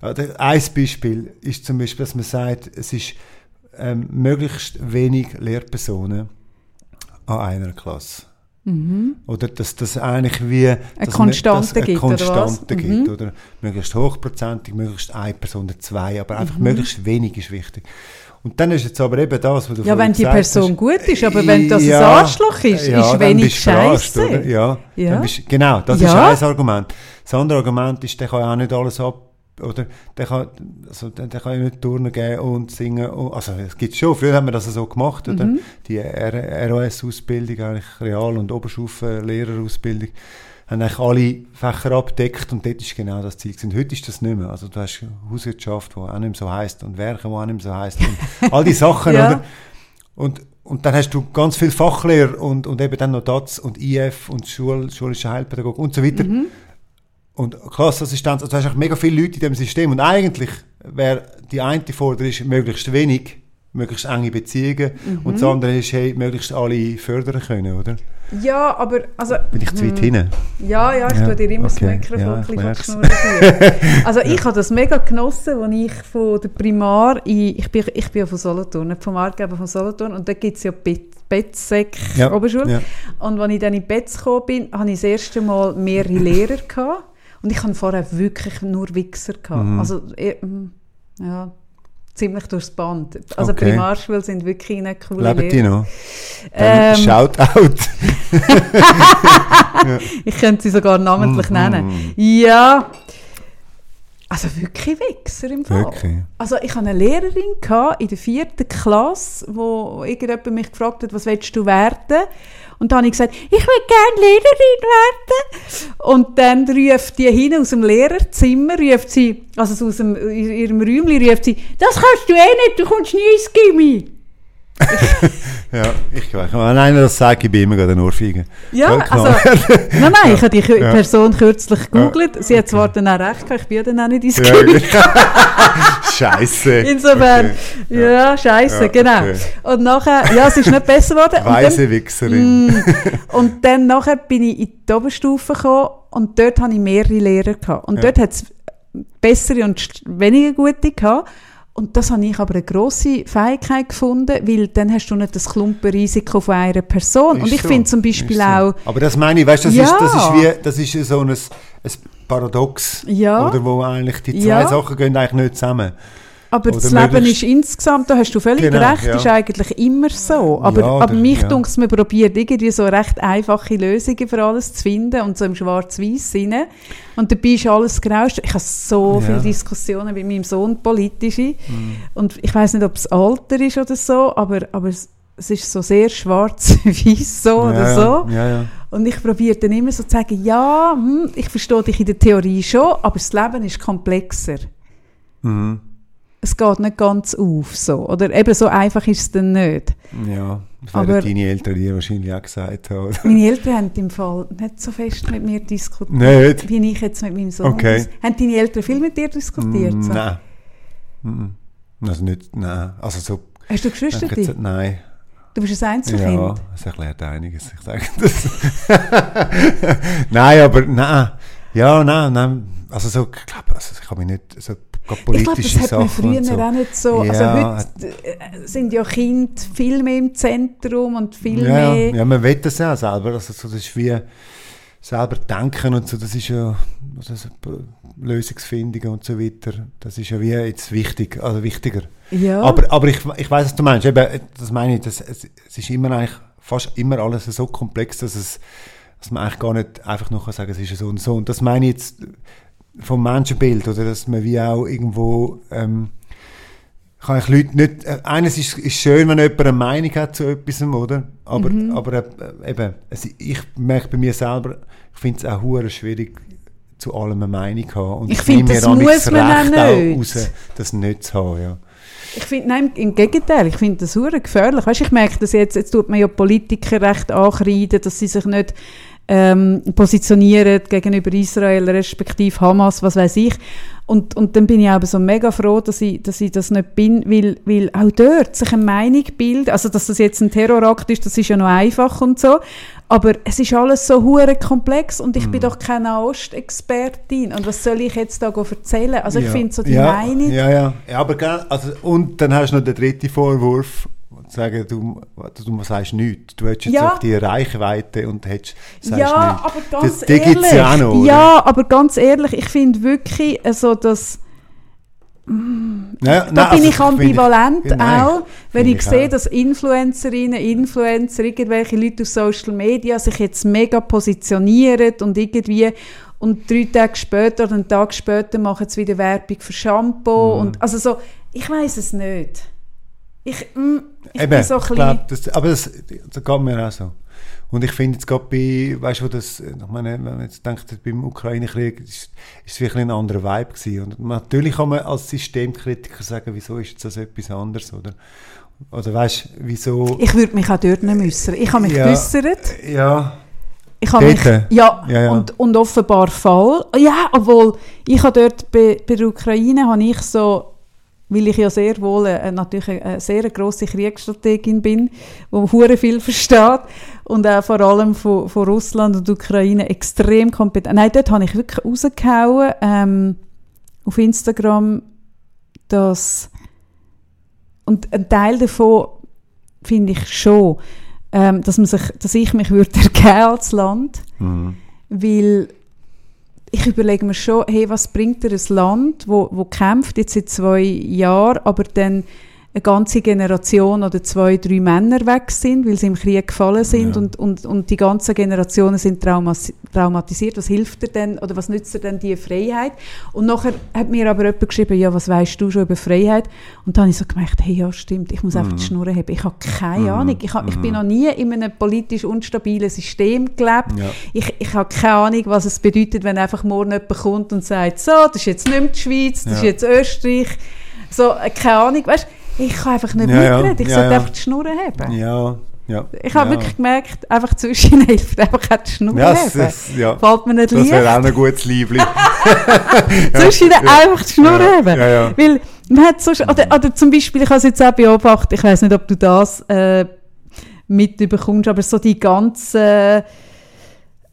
also ein Beispiel ist zum Beispiel, dass man sagt, es ist ähm, möglichst wenig Lehrpersonen an einer Klasse. Oder dass das eigentlich wie Eine Konstante dass gibt, oder? Konstante gibt, Mhm. oder möglichst hochprozentig, möglichst eine Person oder zwei, aber Mhm. einfach möglichst wenig ist wichtig. Und dann ist jetzt aber eben das, was du Ja, wenn die Person hast. gut ist, aber wenn das Ja, ein Arschloch ist, ja, ist wenig Scheiße. oder? Ja, Ja. Bist, genau, das Ja. ist ein Argument. Das andere Argument ist, der kann ja auch nicht alles ab, oder der kann, also der, der kann ja nicht Turnen geben und singen. Und, also es gibt schon, früher haben wir das so gemacht, oder? Mhm. Die ROS-Ausbildung, eigentlich Real- und Oberstufen-Lehrerausbildung, haben eigentlich alle Fächer abdeckt und dort ist genau das Ziel gewesen. Heute ist das nicht mehr. Also du hast Hauswirtschaft, die auch nicht mehr so heisst und Werken, die auch nicht mehr so heisst und all die Sachen, Ja. oder? Und, und dann hast du ganz viel Fachlehrer und, und eben dann noch DATS und IF und Schul, schulische Heilpädagogik und so weiter. Mhm. Und Klassenassistenz, also du hast mega viele Leute in diesem System. Und eigentlich wäre die eine Forderung ist möglichst wenig, möglichst enge Beziehungen. Und das andere ist, hey, möglichst alle fördern können, oder? Ja, aber also, Bin ich zu weit hinten? ja, ja, ich Ja, tue dir immer okay. das Mikrofon Ja, von. Also ich habe das mega genossen, als ich von der Primar, in, ich, bin, ich bin ja von Solothurn, nicht vom Artgeber von Solothurn, und da gibt es ja Bet- Betzek Ja, Oberschule. ja. Und als ich dann in Betz gekommen bin, hatte ich das erste Mal mehrere Lehrer. Gehabt. Und ich hatte vorher wirklich nur Wichser. Gehabt. Mhm. Also, eh, mm, ja, ziemlich durchs Band. Also Okay. Primarschulen sind wirklich eine coole Leben die noch? Ähm, Shoutout. Ich könnte sie sogar namentlich Mhm. nennen. Ja. Also wirklich Wichser im Fall. Wirklich? Also ich hatte eine Lehrerin gehabt in der vierten Klasse, wo irgendjemand mich gefragt hat, was willst du werden? Und dann habe ich gesagt, ich will gerne Lehrerin werden. Und dann ruft die hin aus dem Lehrerzimmer, ruft sie, also aus dem, ihrem Räumchen, ruft sie, das kannst du eh nicht, du kommst nie ins Gimmi. Ja, ich weiß. Wenn einer das sagt, ich immer gerade eine Ohrfeige. Ja, also, nein, nein, ich habe die Ja. Person kürzlich gegoogelt. Sie hat zwar dann auch recht gehabt, ich bin ja dann auch nicht ins Ja. Scheiße. Insofern, Okay. ja, scheiße, Ja, genau. okay. Und nachher, ja, es ist nicht besser geworden. Und dann, Weise Wichserin. Mm, und dann nachher bin ich in die Oberstufe gekommen und dort hatte ich mehrere Lehrer gehabt. Und Ja. dort hat es bessere und weniger gute gehabt. Und das habe ich aber eine grosse Fähigkeit gefunden, weil dann hast du nicht das Klumpenrisiko von einer Person. und Ist ich so, finde zum Beispiel so. auch, Aber das meine ich, weißt, das, Ja. ist, das ist wie, das ist so ein, ein Paradox. Ja. Oder wo eigentlich die zwei Ja. Sachen gehen eigentlich nicht zusammen. Aber Oder das Leben ist insgesamt, da hast du völlig Genau, recht, ja. ist eigentlich immer so. Aber, Ja, aber mich ja. dunkt man probiert irgendwie so recht einfache Lösungen für alles zu finden und so im schwarz-weiß Sinne. Und dabei ist alles grau. Ich habe so Ja. viele Diskussionen mit meinem Sohn, politische. Mhm. Und ich weiß nicht, ob es Alter ist oder so, aber, aber es, es ist so sehr schwarz-weiß so oder so. Und ich probiere dann immer so zu sagen, ja, hm, ich verstehe dich in der Theorie schon, aber das Leben ist komplexer. Mhm. Es geht nicht ganz auf, so. Oder eben so einfach ist es dann nicht. Ja, das Aber- deine Eltern dir wahrscheinlich auch gesagt haben. Meine Eltern haben im Fall nicht so fest mit mir diskutiert, Nicht? wie ich jetzt mit meinem Sohn. Okay. Haben deine Eltern viel mit dir diskutiert? So? Nein. Also nicht, nein. Also so, Hast du Geschwister? jetzt- nein. Du bist ein Einzelkind. Ja, das erklärt einiges, ich sage das. nein, aber nein. Ja, nein, nein. Also so, ich glaube, also ich habe mich nicht so gerade Ich glaube, politische das hat man Sachen früher so. auch nicht so. Ja, also heute äh, sind ja Kinder viel mehr im Zentrum und viel ja, mehr. ja, man will das ja auch selber. Also so, das ist wie selber denken und so, das ist ja also so, Lösungsfindung und so weiter. Das ist ja wie jetzt wichtig, also wichtiger. Ja. Aber, aber ich, ich weiß, was du meinst. Eben, das meine ich, das, es, es ist immer eigentlich fast immer alles so komplex, dass, es, dass man eigentlich gar nicht einfach nur kann sagen es ist so und so. Und das meine ich jetzt vom Menschenbild, oder dass man wie auch irgendwo ähm, kann ich Leute nicht, äh, eines ist, ist schön, wenn jemand eine Meinung hat zu etwas, oder? Aber, Mhm. aber äh, eben, es, ich merke bei mir selber, ich finde es auch hure schwierig, zu allem eine Meinung zu haben. Und Ich finde, mir das amigs muss man auch nicht. raus, das nicht zu haben, ja. Ich finde, nein, im Gegenteil, ich finde das sehr gefährlich. Weißt, ich merke das jetzt, jetzt tut man ja Politiker recht ankreiden, dass sie sich nicht ähm, positionieren gegenüber Israel, respektive Hamas, was weiß ich. Und, und dann bin ich aber so mega froh, dass ich, dass ich das nicht bin, weil, weil auch dort sich eine Meinung bildet, also dass das jetzt ein Terrorakt ist, das ist ja noch einfach und so, aber es ist alles so hure komplex und ich bin doch keine Nahost-Expertin und was soll ich jetzt da erzählen? Also ich ja. finde so die ja, Meinung, Ja, ja. ja aber gell, also, und dann hast du noch den dritten Vorwurf, zu sagen, du, du sagst nichts. Du hättest jetzt Ja. auch die Reichweite und hättest, sagst ja, nichts. aber ganz Das- ehrlich. gibt's ja auch noch, oder? ja, aber ganz ehrlich, ich finde wirklich, also dass Ja, da nein, bin also, ich ambivalent finde- nein, auch, wenn ich, ich sehe, auch. dass Influencerinnen, Influencer, irgendwelche Leute auf Social Media sich jetzt mega positionieren und irgendwie und drei Tage später oder einen Tag später machen sie wieder Werbung für Shampoo Mhm. und also so, ich weiß es nicht. Ich, mm, ich Eben, bin so ein ich bisschen, glaub, das, aber das, das geht mir auch so. Und ich finde jetzt gerade bei, weißt du, das, ich meine, wenn man jetzt denkt, beim Ukraine-Krieg ist, ist es wirklich ein anderer Vibe gewesen. Und natürlich kann man als Systemkritiker sagen, wieso ist jetzt das etwas anderes, oder? Oder weißt du, wieso... ich würde mich auch dort nicht äußern. Ich habe mich Ja. geäussert. Ja, Ich habe mich, ja, Ja, ja. Und, und offenbar Fall. Ja, obwohl ich habe dort bei, bei der Ukraine habe ich so, weil ich ja sehr wohl äh, natürlich eine, eine sehr grosse Kriegsstrategin bin, wo hure viel versteht und auch vor allem von, von Russland und Ukraine extrem kompetent. Nein, dort habe ich wirklich rausgehauen ähm, auf Instagram, dass und ein Teil davon finde ich schon, ähm, dass, man sich, dass ich mich würde als Land, mhm. weil ich überlege mir schon, hey, was bringt dir ein Land, wo, wo kämpft jetzt seit zwei Jahren, aber dann eine ganze Generation oder zwei, drei Männer weg sind, weil sie im Krieg gefallen sind Ja. und, und, und die ganzen Generationen sind traumas traumatisiert. Was hilft dir denn oder was nützt dir denn die Freiheit? Und nachher hat mir aber jemand geschrieben, ja, was weißt du schon über Freiheit? Und dann habe ich so gemerkt, hey, ja, stimmt, ich muss einfach die Schnur haben. Ich habe keine Ahnung. Ich, hab, ich bin noch nie in einem politisch unstabilen System gelebt. Ja. Ich, ich habe keine Ahnung, was es bedeutet, wenn einfach morgen jemand kommt und sagt, so, das ist jetzt nicht mehr die Schweiz, das Ja. ist jetzt Österreich. So, äh, keine Ahnung, weißt ich kann einfach nicht Ja, ja. mitreden. Ich Ja, sollte ja. einfach die Schnur haben. ja, ja. Ich habe ja. wirklich gemerkt, einfach zwischen hilft, einfach auch die Schnur Ja, haben. das, ja. Fällt mir nicht das wäre auch ein gutes Liebling. Zwischen einfach die Schnur Ja, haben. ja, ja. Weil man hat so, oder, oder zum Beispiel, ich habe es jetzt auch beobachtet, ich weiß nicht, ob du das äh, mitbekommst, aber so die ganzen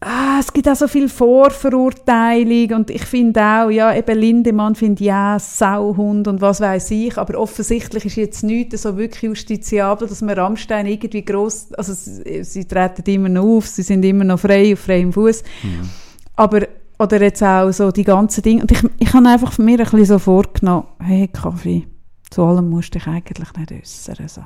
ah, es gibt auch so viel Vorverurteilung und ich finde auch, ja, eben Lindemann findet ja Sauhund und was weiß ich, aber offensichtlich ist jetzt nichts so wirklich justiziabel, dass man Rammstein irgendwie gross, also sie, sie treten immer noch auf, sie sind immer noch frei, auf freiem Fuß, mhm. aber oder jetzt auch so die ganzen Dinge. Und ich, ich habe einfach mir ein bisschen so vorgenommen, hey Kaffee, zu allem musst du dich eigentlich nicht äußern. So.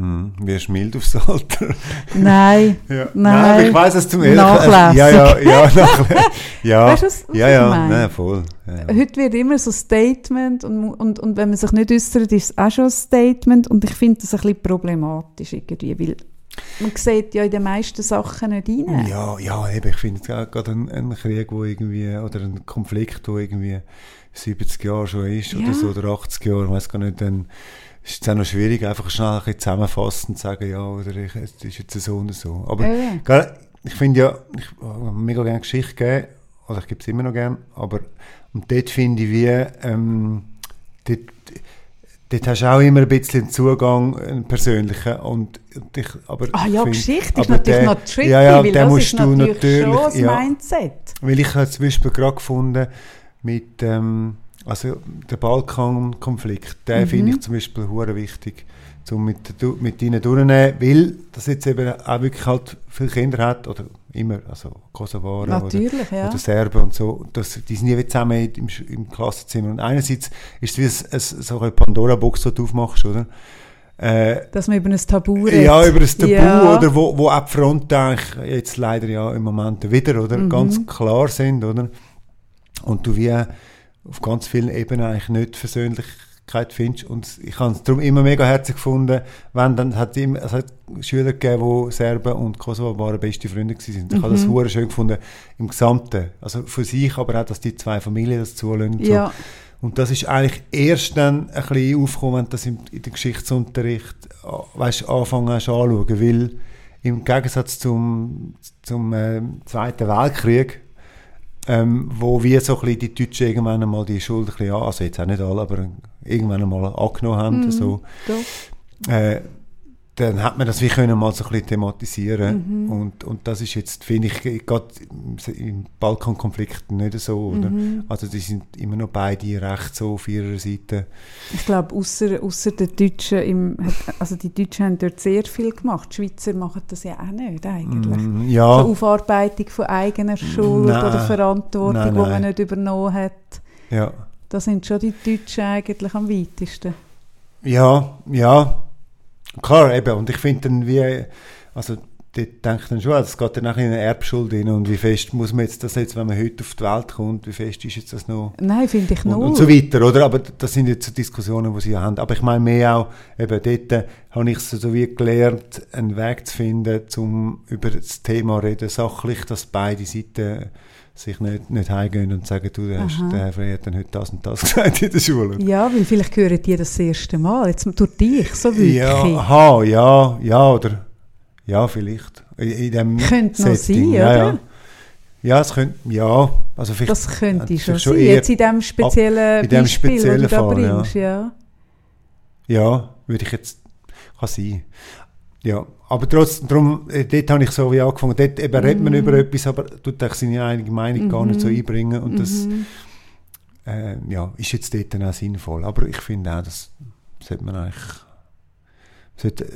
Hm, wirst mild aufs Alter? Nein. ja. Nein. Nein, ich weiß es zum ersten Nachlässig. Ja, ja, ja, nachlässig. ja. Weißt du, was, was ja, ja, nein, voll. Ja. Heute wird immer so Statement und, und, und wenn man sich nicht äußert, ist es auch schon ein Statement und ich finde das ein bisschen problematisch irgendwie, weil man sieht ja in den meisten Sachen nicht rein. Ja, ja eben, ich finde gerade ein, ein Krieg, wo irgendwie, oder ein Konflikt, der irgendwie 70 Jahre schon ist, ja. oder so, oder 80 Jahre, ich weiß gar nicht, dann ist es auch noch schwierig, einfach schnell ein bisschen zusammenfassen und sagen, ja, oder ich, es ist jetzt so und so. Aber ja. ich finde ja, ich habe mega gerne Geschichte gegeben, oder ich gebe es immer noch gerne, aber und dort finde ich wie, ähm, dort, dort hast du auch immer ein bisschen Zugang, einen persönlichen. Und, ich, aber ah ja, find, Geschichte ist natürlich der, noch tricky, ja, ja, weil das ist natürlich, natürlich schon das ja, Mindset. Weil ich habe zum Beispiel gerade gefunden, mit ähm, also der Balkankonflikt, den mhm. finde ich zum Beispiel hure wichtig, um mit, mit ihnen durchzunehmen, weil das jetzt eben auch wirklich halt viele Kinder hat, oder immer, also Kosovaren oder, ja. oder Serben und so, das, die sind nie zusammen im, im Klassenzimmer. Und einerseits ist es wie ein, so eine Pandora-Box, die du aufmachst, oder? Äh, Dass man über ein Tabu redet. Ja, über ein Tabu, ja. oder wo, wo auch die Front eigentlich jetzt leider ja im Moment wieder, oder? Mhm. Ganz klar sind, oder? Und du wie auf ganz vielen Ebenen eigentlich nicht Versöhnlichkeit findest. Und ich habe es darum immer mega herzlich gefunden, wenn dann hat immer, es hat Schüler gegeben, die Serben und Kosovo waren beste Freunde waren. Ich mhm. habe das sehr schön gefunden im Gesamten. Also für sich, aber auch, dass die zwei Familien das zulassen. Ja. So. Und das ist eigentlich erst dann ein bisschen aufgekommen, dass im, in den Geschichtsunterricht weißt, anfangen anschauen, weil im Gegensatz zum, zum äh, Zweiten Weltkrieg ähm, wo wir so ein bisschen die Deutschen irgendwann einmal die Schuld ein bisschen, also jetzt auch nicht alle, aber irgendwann einmal angenommen haben. Mm, so. Äh, dann hat man das wie können mal so ein bisschen thematisieren mhm. und, und das ist jetzt, finde ich, gerade im Balkankonflikt nicht so, oder? Mhm. Also die sind immer noch beide recht so auf ihrer Seite. Ich glaube, außer, außer der Deutschen, im, also die Deutschen haben dort sehr viel gemacht, die Schweizer machen das ja auch nicht eigentlich. Mm, ja. So Aufarbeitung von eigener Schuld nein. oder Verantwortung, nein, nein. die man nicht übernommen hat. Ja. Da sind schon die Deutschen eigentlich am weitesten. Ja, ja, Klar, eben. Und ich finde dann wie, also dort denke ich dann schon, es geht dann auch in eine Erbschuld rein und wie fest muss man jetzt das jetzt, wenn man heute auf die Welt kommt, wie fest ist jetzt das noch? Nein, finde ich noch. Und, und, so weiter, oder? Aber das sind jetzt so Diskussionen, die sie haben. Aber ich meine mehr auch, eben dort habe ich so wie gelernt, einen Weg zu finden, um über das Thema reden, sachlich, dass beide Seiten sich nicht, nicht heimgehen und sagen, du, der, hast, der Herr Frey hat dann heute das und das gesagt in der Schule. Ja, weil vielleicht hören die das, das erste Mal, jetzt durch dich, so wirklich. Ja, aha, ja, ja, oder, ja, vielleicht. In, in dem Könnte noch sein, ja, oder? Ja. ja, es könnte, ja, also vielleicht. Das könnte schon, schon sein, jetzt in diesem speziellen in dem Beispiel, speziellen Fall, bringst, ja. ja. Ja, würde ich jetzt, kann sein. Ja, aber trotzdem, darum, äh, dort habe ich so wie angefangen, dort eben mm. redet man über mhm. etwas, aber tut eigentlich seine eigene Meinung mm gar nicht so mhm. einbringen und das mm äh, ja, ist jetzt dort dann auch sinnvoll. Aber ich finde auch, das sollte man eigentlich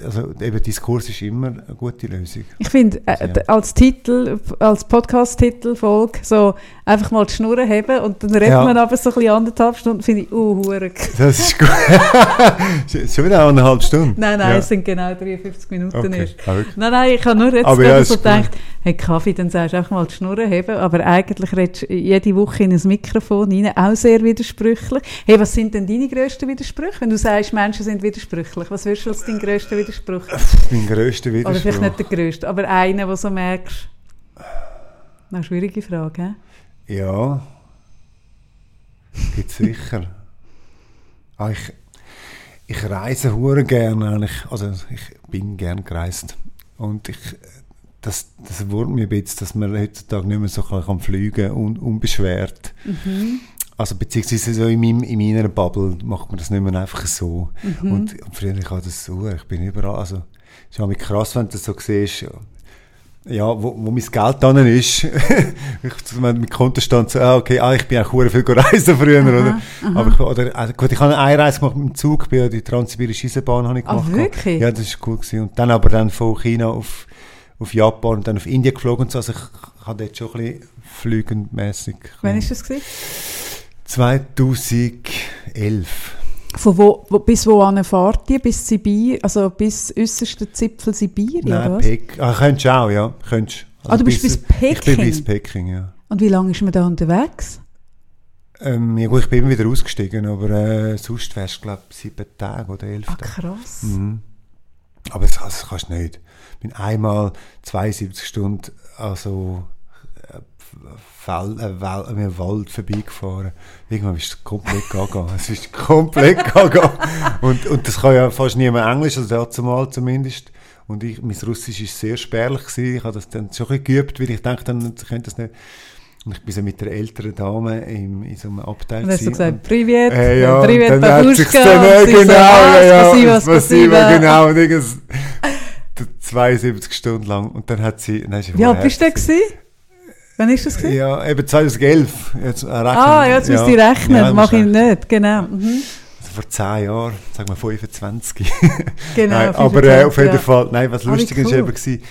also eben Diskurs ist immer eine gute Lösung. Ich finde, äh, als Titel, als Podcast-Titel, Folge, so einfach mal die Schnurren haben und dann redet ja. man aber so ein bisschen anderthalb Stunden, finde ich, uh, Das ist gut. Schon wieder eine halbe Stunde? Nein, nein, ja. es sind genau 53 Minuten okay. erst. Nein, nein, ich habe nur jetzt aber ja, so gedacht, hey Kaffee, dann sagst du einfach mal die Schnurren haben, aber eigentlich redest du jede Woche in ein Mikrofon rein, auch sehr widersprüchlich. Hey, was sind denn deine grössten Widersprüche? Wenn du sagst, Menschen sind widersprüchlich, was würdest du als dein grösster Widerspruch? Mein grösster Widerspruch? Oder vielleicht nicht der grösste, aber einer, wo so merkst, eine schwierige Frage, he? Ja, gibt sicher. ah, ich, ich reise hure gerne eigentlich, also ich bin gern gereist und ich das, das wurmt mir ein bisschen, dass man heutzutage nicht mehr so kann fliegen kann, unbeschwert. Mhm. Also beziehungsweise so in, meinem, in meiner Bubble macht man das nicht mehr einfach so. Mhm. Und, und früher ich das so, ich bin überall, also es ist auch krass, wenn du das so siehst, ja, wo, wo mein Geld dann ist, ich, mit Kontostand so, ah, okay, ah, ich bin auch sehr viel reisen früher, Aha, oder? aha. Aber ich, oder, also gut, ich habe eine Reise gemacht mit dem Zug, bin ja die Transsibirische Eisenbahn habe ich Ah, gemacht. wirklich? Ja, das ist cool gewesen. Und dann aber dann von China auf, auf Japan und dann auf Indien geflogen und so, also ich, ich habe dort schon ein bisschen flügendmässig. Wann ist das gewesen? 2011. Von wo, wo, bis wohin fahrt ihr? Bis Sibir, also bis äußersten Zipfel Sibirien, oder Nein, was? Pek ah, könntest du auch, ja. Könntest. Ah, du bist bis Ich bin Peking? bis Peking, ja. Und wie lange ist man da unterwegs? Ähm, ja gut, ich bin immer wieder ausgestiegen, aber äh, sonst wärst du, glaube ich, sieben Tage oder elf Ah, Tage. krass. Mhm. Aber das, das kannst du nicht. Ich bin einmal 72 Stunden also äh, Fel, äh, an einem Wald vorbeigefahren. Irgendwann bist du komplett gaga. Es ist komplett gaga. Und, und das kann ja fast niemand Englisch, also dazu mal zumindest. Und ich, mein Russisch war sehr spärlich. Gewesen. Ich habe das dann schon ein bisschen geübt, weil ich dachte, dann könnte das nicht. Und ich bin so mit der älteren Dame im, in so einem Abteil. Und hast du gesagt, Privet, Äh, ja, Privet, und dann hat sich dann, äh, sie so, genau, ja, ja, spasiba, genau, und irgendwas, 72 Stunden lang, und dann hat sie, nein, ist Wie alt bist du denn? Wann ist das gewesen? Ja, eben 2011, jetzt äh, rechnen. Ah, ja, jetzt müsst ihr rechnen, Ja, das mache ich nicht, genau. Mhm. Also vor 10 Jahren, sagen wir 25. Genau, nein, aber äh, auf jeden ja. Fall, nein, was Ah, lustig ist cool. eben gewesen,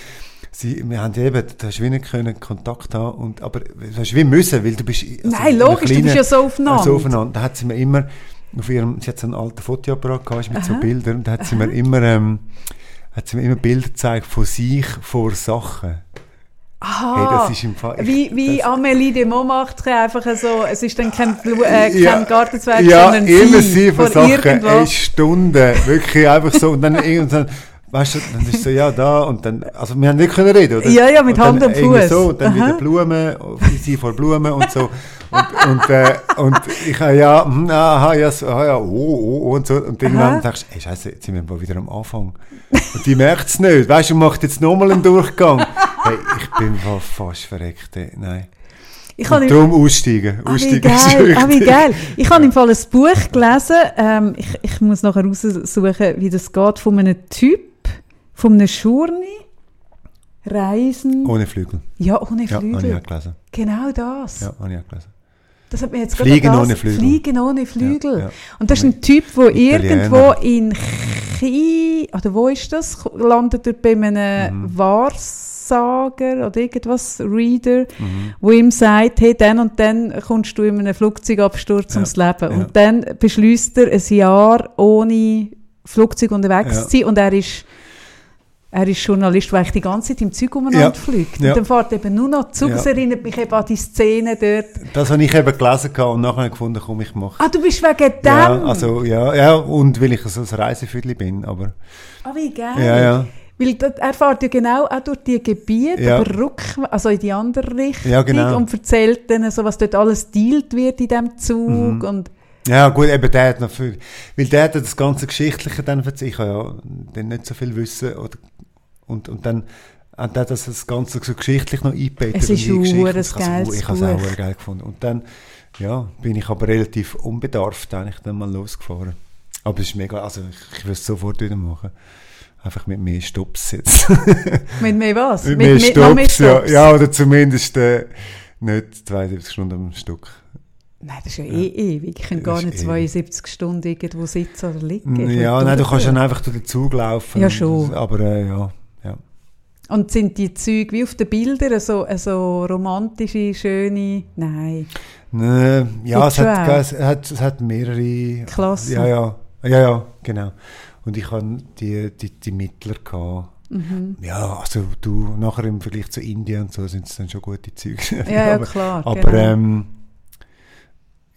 sie, wir haben eben, du hast wie nicht können Kontakt haben, und, aber du hast wie müssen, weil du bist... also Nein, logisch, du bist kleinen- ja so aufeinander. So aufeinander. Da hat sie mir immer, auf ihrem, sie hat so einen alten Fotoapparat gehabt, mit so Aha. Bildern, und da hat sie mir immer, ähm, hat sie mir immer Bilder gezeigt von sich vor Sachen. Aha. Hey, das ist im Fall... ich- wie, wie das- Amélie de Montmartre einfach so, es ist dann kein, Blu äh, kein Ja, Gartenzwerg, ja, sondern immer sie, sie von Sachen, ey, irgendwas. Stunden, wirklich einfach so, und dann irgendwann, weißt du, dann ist so, ja, da, und dann, also wir haben nicht können reden, oder? Ja, ja, mit und Hand und Fuß. so, und dann Aha. wieder Blumen, sie vor Blumen und so, und, und, äh, und ich, ja, hm, aha, ja, so, ah, ja, oh, oh, oh, und so, und irgendwann Aha. denkst du, ey, scheiße, jetzt sind wir mal wieder am Anfang. Und die merkt es nicht, weißt du, macht jetzt nochmal einen Durchgang. Hey, ich bin fa- fast verreckt, ey. nein. Ich Und im- darum aussteigen, Ah, wie geil, ah, wie geil. Ich habe im Fall ein Buch gelesen, ähm, ich, ich muss nachher raussuchen, wie das geht, von einem Typ, von einem Schurni, Reisen, Ohne Flügel. ja, ohne Ja, habe ich Flügel. auch gelesen. Genau das. Ja, habe ich auch gelesen. Das hat mir jetzt Fliegen ohne Flügel. Fliegen ohne Flügel. Ja, ja. Und das ist ein Typ, der Italiener. irgendwo in Chi, oder wo ist das? Landet er bei einem Mhm. Wahrsager oder irgendwas, Reader, Mhm. wo ihm sagt, hey, dann und dann kommst du in einem Flugzeugabsturz Ja, ums Leben. Und dann beschließt er ein Jahr ohne Flugzeug unterwegs zu sein und er ist er ist Journalist, der eigentlich die ganze Zeit im Zeug umeinander Ja. fliegt. Und Ja. dann fährt eben nur noch Zug. Das Ja. erinnert mich eben an die Szene dort. Das habe ich eben gelesen und nachher gefunden, komm, ich mache. Ah, du bist wegen dem? Ja, also, ja, ja, und weil ich so ein Reiseviertel bin, aber, Ah, wie geil. ja, ja, Weil das, er fährt ja genau auch durch die Gebiete, Ja. aber ruck, also in die andere Richtung Ja, genau. und erzählt dann, so, was dort alles dealt wird in diesem Zug. Mhm. Und, ja, gut, eben der hat noch viel, weil der hat das ganze Geschichtliche dann erzählt, ich habe ja dann nicht so viel wissen, oder, und, und dann hat er das, das Ganze so geschichtlich noch eingebettet. Es ist in die Geschichte. habe geiles es- Ich habe es auch geil gefunden. Und dann, ja, bin ich aber relativ unbedarft eigentlich dann mal losgefahren. Aber es ist mega, also ich, ich will es sofort wieder machen. Einfach mit mehr Stops jetzt. mit mehr was? Mit, mit, mehr mit noch mehr Stops, ja. Stops? ja. oder zumindest äh, nicht 72 Stunden am Stück. Nein, das ist ja eh ewig. Ich kann Das gar nicht ewig. 72 Stunden irgendwo sitzen oder liegen. Ja, nein, du kannst dann einfach durch den Zug laufen. Ja, schon. Aber äh, ja. Und sind die Züge wie auf den Bildern so, so romantische, schöne... Nein. Ne, ja, es hat, es, hat, es hat mehrere Klassen. Ja, ja, ja, ja, genau. Und ich hatte die, die, die Mittler. Gehabt. Mhm. Ja, also du, nachher im Vergleich zu Indien und so sind es dann schon gute Züge. Ja, ja, aber, klar. aber genau. ähm,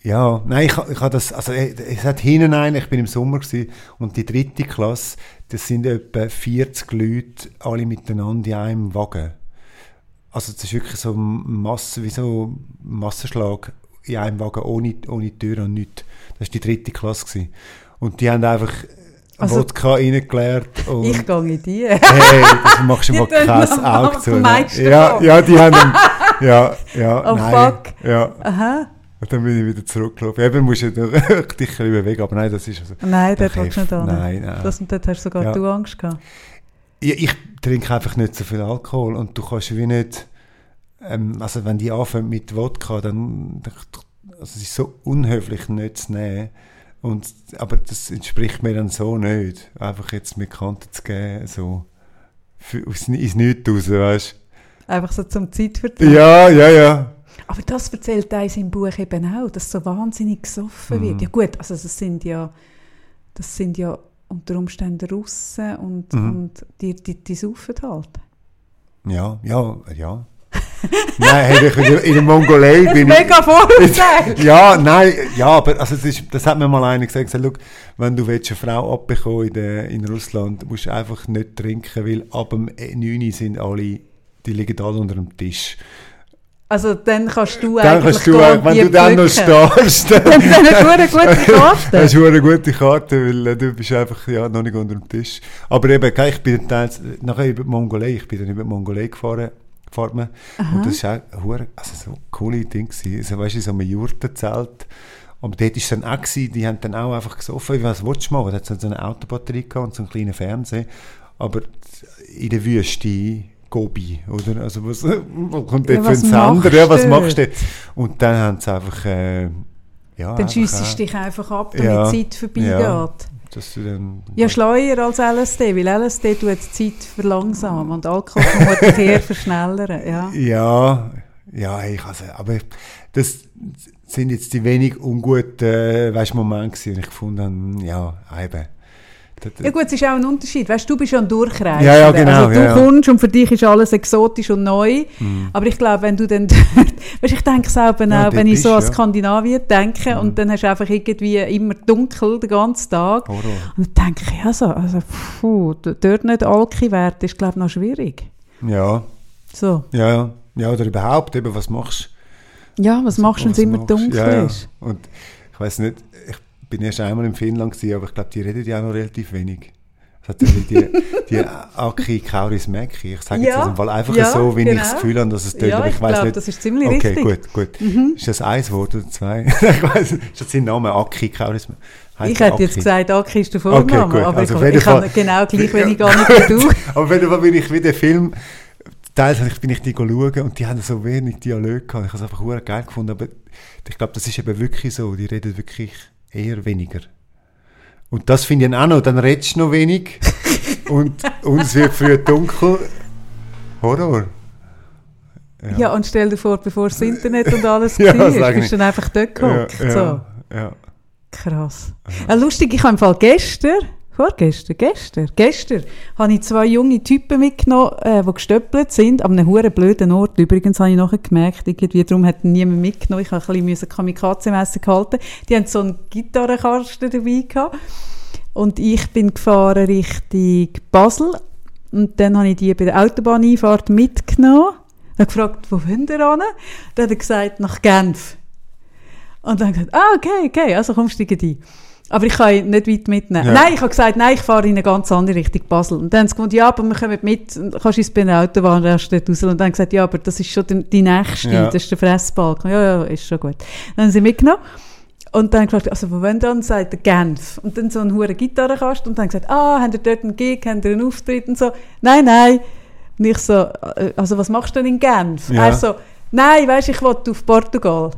ja, nein, ich, ich habe das, also es hat hinten einen, ich bin im Sommer gewesen, und die dritte Klasse, das sind etwa 40 Leute, alle miteinander in einem Wagen. Also das ist wirklich so ein Masse, wie so Massenschlag in einem Wagen, ohne, ohne Tür und nichts. Das war die dritte Klasse. Gewesen. Und die haben einfach Also- Wodka reingeleert und ich gehe in die. hey, das machst du mal kein Auge zu. Ja, ja, die haben dann, ja, ja, Oh, nein, fuck. ja. Aha. Und dann bin ich wieder zurückgelaufen. Eben musst du dich ein bisschen bewegen, aber nein, das ist also... Nein, dort willst du nicht hin. Nein, nein. Das, und dort hast sogar Ja. du Angst gehabt. Ja, ich trinke einfach nicht so viel Alkohol und du kannst wie nicht, ähm, also wenn die anfangen mit Wodka, dann, dann also es ist so unhöflich nicht zu nehmen. Und, aber das entspricht mir dann so nicht, einfach jetzt mit Kanten zu geben, so für, ins Nichts raus, weißt Einfach so zum Zeitvertreib. Ja, ja, ja. Aber das erzählt er in seinem Buch eben auch, dass so wahnsinnig gesoffen wird. Mhm. Ja gut, also das sind ja, das sind ja unter Umständen Russen und, Mhm. und die, die, die saufen halt. Ja, ja, ja. nein, hey, ich, in, in der Mongolei bin ich... Mega Vorurteil! Ja, nein, ja, aber also das, ist, das hat mir mal einer gesagt, gesagt «Schau, wenn du willst, eine Frau abbekommen in, der, in Russland, musst du einfach nicht trinken, weil ab dem 9 sind alle, die liegen alle unter dem Tisch. Also dann kannst du Dann eigentlich kannst du, wenn du dann noch pflücken. stehst, Dann dann eine gute, Karte. hast du eine gute Karte, weil äh, du bist einfach ja, noch nicht unter dem Tisch. Aber eben, ich bin dann nachher über die Mongolei, ich bin dann über die Mongolei gefahren, gefahren und das war auch also so ein cooles Ding. Also, weißt du, so ein Jurtenzelt. Und dort war es dann auch, gewesen, die haben dann auch einfach gesoffen, was willst du machen? Da hat so eine Autobatterie und so einen kleinen Fernseher. Aber in der Wüste, Gobi, oder? Also was, was kommt Ja, dort für ein Sender? Ja, was machst du? Und dann haben sie einfach, äh, ja, Dann schiessest du äh, dich einfach ab, damit ja, die Zeit vorbeigeht. ja. Ja, dass du dann, schleuer als LSD, weil LSD tut die Zeit verlangsamen und Alkohol vermutlich eher verschnellern. Ja. Ja, ja, ich also, aber das sind jetzt die wenig unguten äh, weißt, Momente und ich gefunden habe, ja, eben. Ja gut, es ist auch ein Unterschied. Weißt, du bist ja ein Durchreisender. Ja, ja, genau, Also du ja, kommst und für dich ist alles exotisch und neu. Mhm. Aber ich glaube, wenn du dann dort, weißt, ich denke selber auch, wenn ich bist, so an. Mhm. Skandinavien denke und dann hast du einfach irgendwie immer dunkel den ganzen Tag. Horror. Und dann denke ich, also, also puh, dort nicht Alki werden, ist glaube ich noch schwierig. Ja, So. ja, ja. Ja, oder überhaupt, eben, was machst Ja, was machst du, wenn es immer du? dunkel ist? Und ich weiß nicht, ich bin erst einmal in Finnland gewesen, aber ich glaube, die reden ja auch noch relativ wenig. Hat ja die, die Aki Kauris Mäki. Ich sage jetzt Ja, das im Fall einfach ja, so, wie ich genau. das Gefühl habe, dass es tönt, Ja, aber ich ich weiß glaube, nicht. das ist ziemlich okay, richtig. gut, gut. Ist das ein Wort oder zwei? ich weiß nicht. Ist das sein Name? Aki Kauris Heisst Ich hätte jetzt gesagt, Aki ist der Vorname, Okay, aber Also ich, ich kann Fall- genau gleich wenig gar nicht wie du. Aber auf jeden Fall bin ich wie der Film, teils habe ich- bin ich die schauen und die haben so wenig Dialog gehabt. Ich habe es einfach geil gefunden, aber ich glaube, das ist eben wirklich so. Die reden wirklich eher weniger. Und das finde ich dann auch noch, dann redest du noch wenig und, und es wird früh dunkel. Horror. Ja. und stell dir vor, bevor das Internet und alles Ja, war, bist du dann einfach dort gehockt. ja, So. ja, ja. Krass. Ja, lustig, ich habe im Fall gestern, vorgestern, gestern, gestern, habe ich zwei junge Typen mitgenommen, äh, die gestöppelt sind, an einem huren blöden Ort. Übrigens habe ich nachher gemerkt, irgendwie, darum hat niemand mitgenommen. Ich habe ein bisschen Kamikaze-Messer gehalten. Die haben so einen Gitarrenkasten dabei gehabt. Und ich bin gefahren Richtung Basel. Und dann habe ich die bei der Autobahneinfahrt mitgenommen. Habe gefragt, wo wollen ihr hin? Dann hat er gesagt, nach Genf. Und dann gesagt, ah, okay, okay, also komm, steige ein. Aber ich kann ihn nicht weit mitnehmen. Ja. Nein, ich habe gesagt, nein, ich fahre in eine ganz andere Richtung, Basel. Und dann haben sie gesagt, ja, aber wir kommen mit, und kannst erst dort raus. Und dann haben sie gesagt, ja, aber das ist schon die, die nächste, Ja. das ist der Fressbalken. Ja, ja, ist schon gut. Dann haben sie mitgenommen. Und dann gefragt, also wo wollen dann? Sagt er Genf. Und dann so einen hohen Gitarrenkasten. Und dann gesagt, ah, habt ihr dort einen Gig, habt ihr einen Auftritt und so. Nein, nein. Und ich so, äh, also was machst du denn in Genf? Ja. Er so, nein, weisst ich wollte auf Portugal.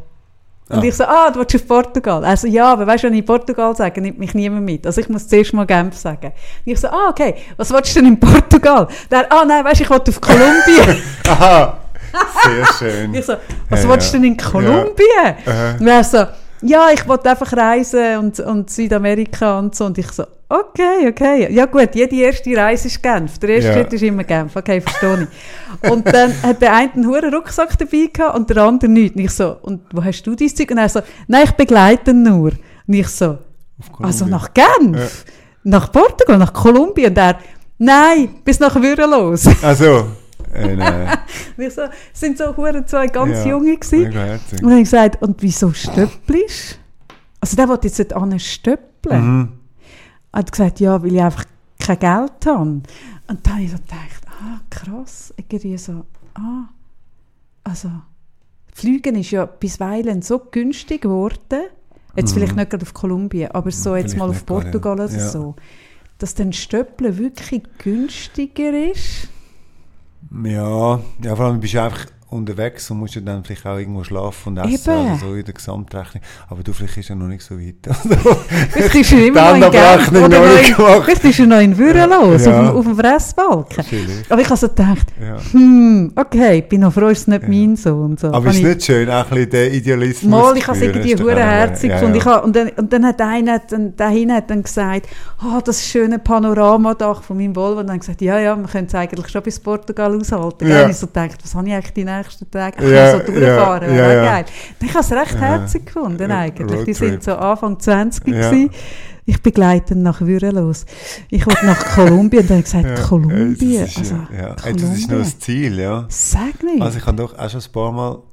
Und Ah. ich so, ah, du willst auf Portugal? Also ja, aber weißt du, wenn ich Portugal sage, nimmt mich niemand mit. Also ich muss zuerst mal Genf sagen. Und ich so, ah, okay, was willst du denn in Portugal? Der, ah, nein, weißt du, ich wollte auf Kolumbien. Aha, sehr schön. ich so, was Ja, willst du ja. denn in Kolumbien? Aha. Und er so, ja, ich wollte einfach reisen und, und Südamerika und so. Und ich so, okay, okay. Ja gut, jede erste Reise ist Genf. Der erste Ja. Schritt ist immer Genf. Okay, verstehe ich. Und dann hat der eine einen hohen Rucksack dabei gehabt und der andere nicht. Und ich so, und wo hast du dein Zeug? Und er so, nein, ich begleite ihn nur. Und ich so, also nach Genf? Nach Portugal, nach Kolumbien? Und er, nein, bis nach Würenlos. Also, äh, nein. Ich so, es sind so hure zwei ganz Ja, junge gewesen. Und dann habe ich gesagt, und wieso stöppelst Also der wollte jetzt nicht an stöppeln. Mhm. Hat gesagt, ja, weil ich einfach kein Geld habe. Und dann habe ich so gedacht, ah, krass, irgendwie so, ah, also, Fliegen ist ja bisweilen so günstig geworden, jetzt Mhm. vielleicht nicht gerade auf Kolumbien, aber so jetzt Vielleicht mal auf nicht gerade, Portugal oder ja. so, dass dann Stöppeln wirklich günstiger ist? Ja, ja, vor allem bist du einfach unterwegs und musst ja dann vielleicht auch irgendwo schlafen und essen, Eben. also so in der Gesamtrechnung. Aber du, vielleicht ist ja noch nicht so weit. Vielleicht ist er immer noch in oder noch nicht in, gemacht. vielleicht ist er noch in Würelos Ja. auf, dem, auf dem Fressbalken. Aber ich habe so gedacht, Ja. hm, okay, ich bin noch froh, ist es nicht Ja. mein Sohn. So. Aber ist ich- nicht schön, auch ein bisschen den Idealismus Mal, ich habe es irgendwie ist doch hure auch noch- herzig ja, gefunden. ja. Ich habe, und, dann, und dann hat einer, dann, der hinten hat dann gesagt, oh, das schöne Panoramadach von meinem Volvo. Und dann gesagt, ja, ja, wir können es eigentlich schon bis Portugal aushalten. Ja. Habe ich so gedacht, was habe ich eigentlich die nächsten? Ich Ja, kann so durchfahren, ja, ja, ja. geil. Ich habe es recht herzig gefunden eigentlich. Die sind so Anfang 20 Ja. gewesen. Ich begleite ihn nach Würelos. Ich wollte nach Kolumbien. Und dann habe ich gesagt, Ja, Kolumbien? das ist, also, ja. Ey, das ist noch Kolumbien. das Ziel, ja. Sag nicht. Also ich habe doch auch schon ein paar Mal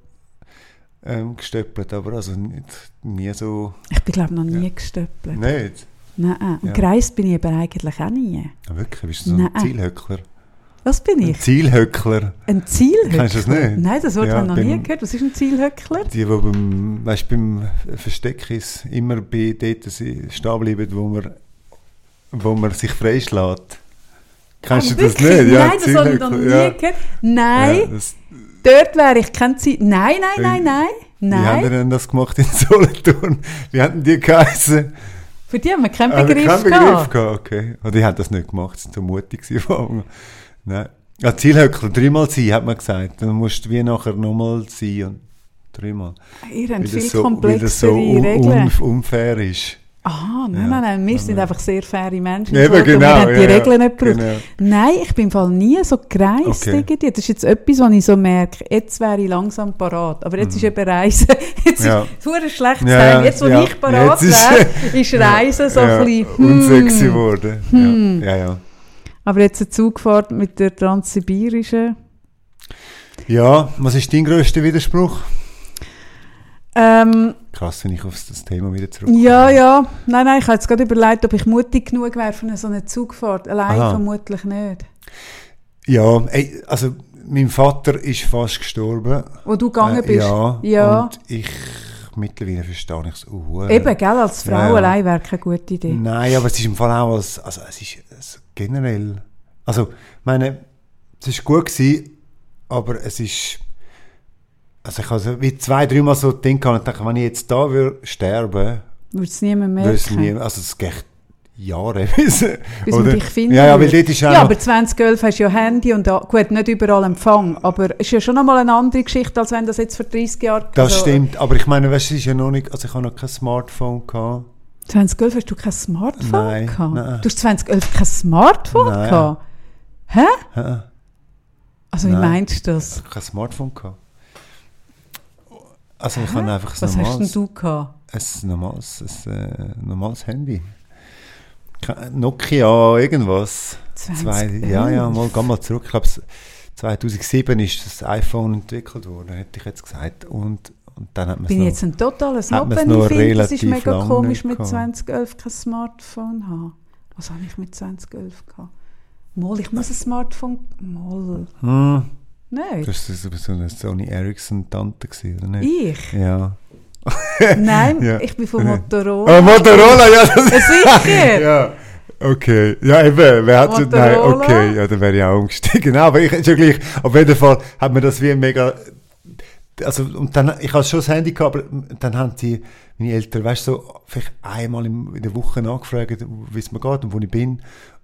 ähm, gestöppelt, aber also nicht, nie so... ich bin, glaube ich, noch nie Ja. gestöppelt. Nicht? Nein, und Ja. gereist bin ich aber eigentlich auch nie. Ja, wirklich, bist du so Nein. ein Zielhöckler? Was bin Ein ich? Zielhöckler? Ein Zielhöckler? Kennst du das nicht? Nein, das Wort Ja, habe ich noch nie gehört. Was ist ein Zielhöckler? Die, die beim, weißt, beim Versteck ist, immer bei dort stehen bleiben, wo man, wo man sich freischlägt. Kennst Ah, du das wirklich? nicht? Ja, Nein, das habe ich noch nie ja. gehört. Nein, Ja, dort wäre ich kein Ziel. Nein, nein, nein, nein. Wie haben Nein, denn das gemacht in Solothurn? Wie hatten die geheißen? für die haben wir keinen Begriff, keinen Begriff gehabt. gehabt, okay. Oder die haben das nicht gemacht, sie sind so mutig gewesen. Nein. Ja, Zielhöckler, dreimal sein, hat man gesagt. Dann musst du wie nachher nochmal sein und dreimal. Ihr habt Weil viel so, weil komplexere das so un, Regeln. un, unfair ist. Aha, nein, Ja. nein, nein, wir sind Ja. einfach sehr faire Menschen. Eben, genau, Wir haben die Regeln nicht gebraucht. genau. Nein, ich bin im Fall nie so gereist. Okay. Das ist jetzt etwas, was ich so merke. Jetzt wäre ich langsam parat. Aber jetzt ist eben Reisen. Jetzt Mhm. Ja. ist es schlecht zu sagen. Jetzt, wo ich parat wäre, ist Reisen so ein bisschen. unsexy hm. geworden. Hm. Ja, ja. Aber jetzt eine Zugfahrt mit der Transsibirischen. Ja, was ist dein grösster Widerspruch? Ähm, Krass, wenn ich auf das Thema wieder zurückkomme. ja, ja. Nein, nein, ich habe jetzt gerade überlegt, ob ich mutig genug wäre für eine so eine Zugfahrt. Allein Aha. vermutlich nicht. Ja, ey, also mein Vater ist fast gestorben. Wo du gegangen Äh, bist. ja, Ja. und ich mittlerweile verstehe ich es auch. Eben, gell, als Frau Ja, allein wäre keine gute Idee. Nein, aber es ist im Fall auch als, also es ist generell, also ich meine, es ist gut gewesen, aber es ist, also ich habe wie zwei, dreimal so gedacht und dachte, wenn ich jetzt da würde sterben, Würde es niemand es merken. also es geht Jahre, bis, Bis man dich finden Ja, ja, weil dort ist Ja, aber 2011 hast du ja Handy und da, gut, nicht überall Empfang, aber es ist ja schon nochmal eine andere Geschichte, als wenn das jetzt vor 30 Jahren... das also, stimmt, aber ich meine, weißt du, es ist ja noch nicht, also ich habe noch kein Smartphone gehabt. 2011 hast du kein Smartphone Nein, gehabt? nein. Du hast 2011 kein Smartphone Nein. gehabt? Hä? Hä? Also wie Nein. meinst du das? Ich habe kein Smartphone gehabt. Also ich habe einfach ein Was hast normales, denn du gehabt? ein normales, ein, äh, normales Handy. Nokia, irgendwas. Zwei, 2011? ja, ja, mal, geh mal zurück. Ich glaube, 2007 ist das iPhone entwickelt worden, hätte ich jetzt gesagt. Und, und dann hat Bin es ich jetzt ein totaler Snob, noch ich finde, das ist mega komisch mit gehabt. 2011 kein Smartphone haben. Was habe ich mit 2011 gehabt? Mal, ich muss ein Smartphone... Mal. hm, Nein. Das war so eine Sony Ericsson-Tante, gewesen, oder nicht? Ich? Ja. Nein, Ja. ich bin von Motorola. Oh, Motorola, ja, das Äh, Sicher! Ja, okay. Ja, eben, wer hat nein, okay, ja, dann wäre ich auch umgestiegen. Aber ich, ist ja gleich, auf jeden Fall hat mir das wie mega, also, und dann, ich hatte schon das Handy gehabt, aber dann haben die, meine Eltern, weißt du, so, vielleicht einmal in der Woche nachgefragt, wie es mir geht und wo ich bin.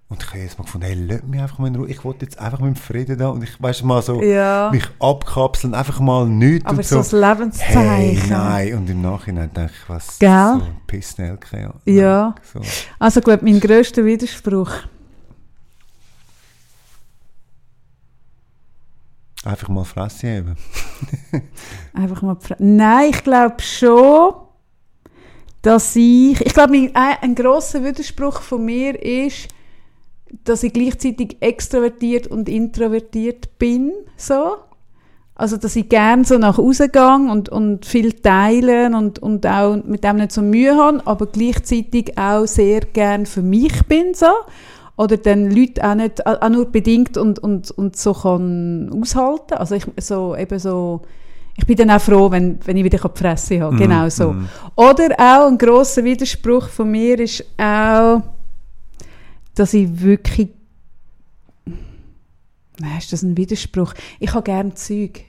Und ich habe jetzt mal gefunden, hey, lass mich einfach mal in Ruhe, ich wollte jetzt einfach mit dem Frieden da und ich, weißt mal so, Ja. mich abkapseln, einfach mal nichts Aber und so so. ein Lebenszeichen. Hey, nein, und im Nachhinein denke ich, was, Gell? so ein Pissnelke, ja. Ja. So. Also gut, mein grösster Widerspruch. Einfach mal Fresse heben. Einfach mal Fra- Nein, ich glaube schon, dass ich. Ich glaube, mein- ein, ein grosser Widerspruch von mir ist, dass ich gleichzeitig extrovertiert und introvertiert bin. So. Also, dass ich gerne so nach außen gehe und, und viel teilen und, und auch mit dem nicht so Mühe habe, aber gleichzeitig auch sehr gern für mich bin. So. Oder dann Leute auch, nicht, auch nur bedingt und, und, und so kann aushalten. Also ich, so, eben so, ich bin dann auch froh, wenn, wenn ich wieder die Fresse habe. Genau so. mhm. Oder auch ein grosser Widerspruch von mir ist auch, dass ich wirklich. Nein, ist das ein Widerspruch? Ich habe gerne Zeug.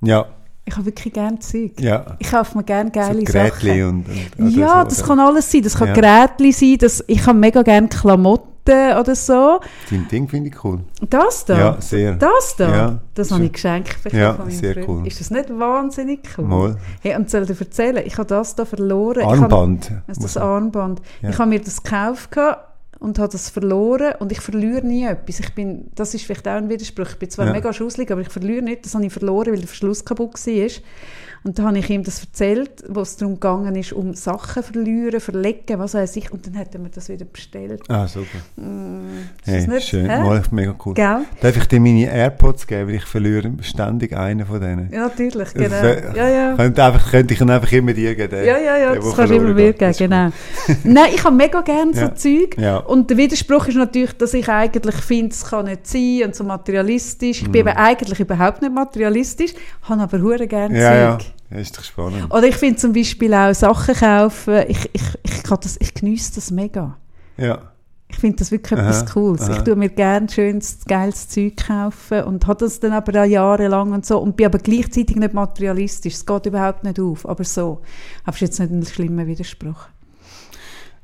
Ja, Ich habe wirklich gerne Zeug. ja. Ich kaufe mir gerne geile so Sachen. und, und Ja, so, das kann alles sein. Das kann Ja. Gerätchen sein. Das, ich habe mega gerne Klamotten oder so. Dein Ding finde ich cool. Das da? Ja, sehr. Das da? Ja, das habe ich geschenkt bekommen Ja, von meinem sehr Freund. cool. Ist das nicht wahnsinnig cool? Mal. Hey, und soll ich dir erzählen, ich habe das da verloren. Armband. Ich habe, das, muss das Armband. Ja. Ich habe mir das gekauft und habe das verloren und ich verliere nie etwas. Ich bin, das ist vielleicht auch ein Widerspruch. Ich bin zwar Ja. mega schusselig, aber ich verliere nicht. Das habe ich verloren, weil der Verschluss kaputt war. Und dann habe ich ihm das erzählt, wo es darum gegangen ist, um Sachen verlieren, verlegen, was weiß ich. Und dann hat er mir das wieder bestellt. Ah, super. Ist Hey, nicht? schön. Hä? Mal, mega cool. Gell? Darf ich dir meine AirPods geben, weil ich verliere ständig einen von denen. Ja, natürlich, genau. wär- Ja, ja. Könnte, einfach, könnte ich ihn einfach immer dir geben. den- Ja, ja, ja, den, das kannst du immer. Das geben, genau. Nein, ich habe mega gerne so Ja. Zeug. Ja. Und der Widerspruch ist natürlich, dass ich eigentlich finde, es kann nicht sein und so materialistisch. Mhm. Ich bin eben eigentlich überhaupt nicht materialistisch, habe aber hure gerne ja. Zeug. ja, ist doch spannend. Oder ich finde zum Beispiel auch Sachen kaufen, ich, ich, ich, kann das, ich geniesse das mega. Ja. Ich finde das wirklich Aha, etwas Cooles. Ich aha. tue mir gerne schönes, geiles Zeug kaufen und habe das dann aber auch jahrelang und so und bin aber gleichzeitig nicht materialistisch. Es geht überhaupt nicht auf, aber so. Es ist jetzt nicht ein schlimmer Widerspruch.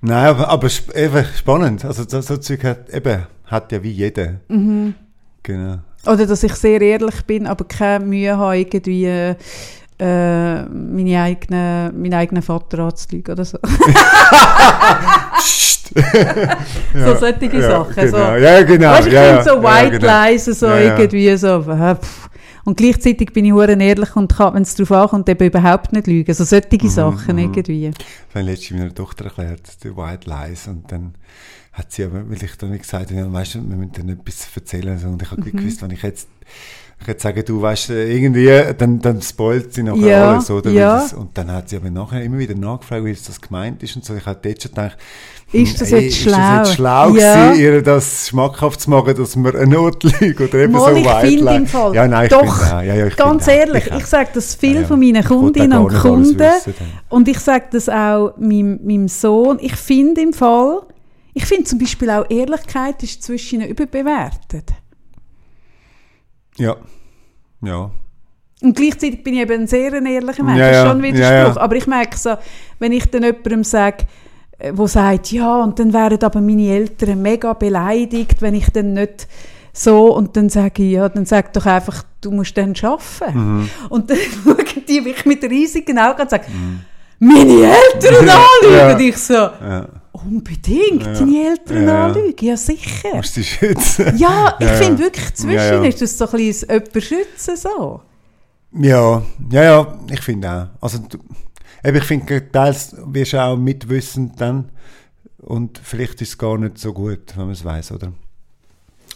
Nein, aber, aber eben spannend. Also so, so Zeug hat, eben, hat ja wie jeder. Mhm. Genau. Oder dass ich sehr ehrlich bin, aber keine Mühe habe, irgendwie äh, meine eigene, meinen eigenen Vater anzulügen oder so. Psst. so solche ja, Sachen. Genau. So. Ja, genau. Weißt ich ja, finde ja, so ja, White genau. Lies, so Ja, ja. irgendwie so. pff. Und gleichzeitig bin ich hure ehrlich und kann, wenn es darauf ankommt, eben überhaupt nicht lügen. So solche Mhm, Sachen irgendwie. Das habe ich letztens meiner Tochter erklärt, die White Lies. Und dann hat sie aber, weil ich dann gesagt habe, ja, weißt du, wir müssen dann etwas erzählen. Und ich habe Mhm. gewusst, wenn ich jetzt, ich jetzt sage, du weißt, irgendwie, dann, dann spoilt sie nachher Ja, alles, oder? Ja. Das, und dann hat sie aber nachher immer wieder nachgefragt, wie es das gemeint ist und so. Ich habe dort schon gedacht, Ist das jetzt Ist das schlau? jetzt schlau Ja. gewesen, ihr das schmackhaft zu machen, dass man eine Notlüge oder eben Mal, so ich im Fall, Ja, nein, ich doch, auch. Ja, ja, ich Ganz auch. ehrlich, auch. ich sage das viel Ja, von meinen Ich Kundinnen und Kunden wissen und ich sage das auch meinem, meinem Sohn. Ich finde im Fall, ich finde zum Beispiel auch Ehrlichkeit ist zwischen ihnen überbewertet. Ja. Ja. Und gleichzeitig bin ich eben ein sehr ein ehrlicher Mensch. Ja, das ist ja. schon ein Ja, Widerspruch. ja. Aber ich merke so, wenn ich dann jemandem sage, äh, wo sagt, ja, und dann wären aber meine Eltern mega beleidigt, wenn ich dann nicht so, und dann sage ich, ja, dann sag doch einfach, du musst dann arbeiten. Mhm. Und dann schauen die mich mit riesigen Augen und sagen, meine Eltern anlügen. Ja. Und ich so, ja. Unbedingt, Ja. deine Eltern Ja. anlügen, ja sicher. Musst du dich schützen. Ja, ich Ja, finde wirklich, zwischen Ja, ja. ist das so ein bisschen jemanden schützen so. Ja, ja, ja, ich finde auch. Also, du, eben, ich finde, teils wirst du auch mitwissend dann und vielleicht ist es gar nicht so gut, wenn man es weiß, oder?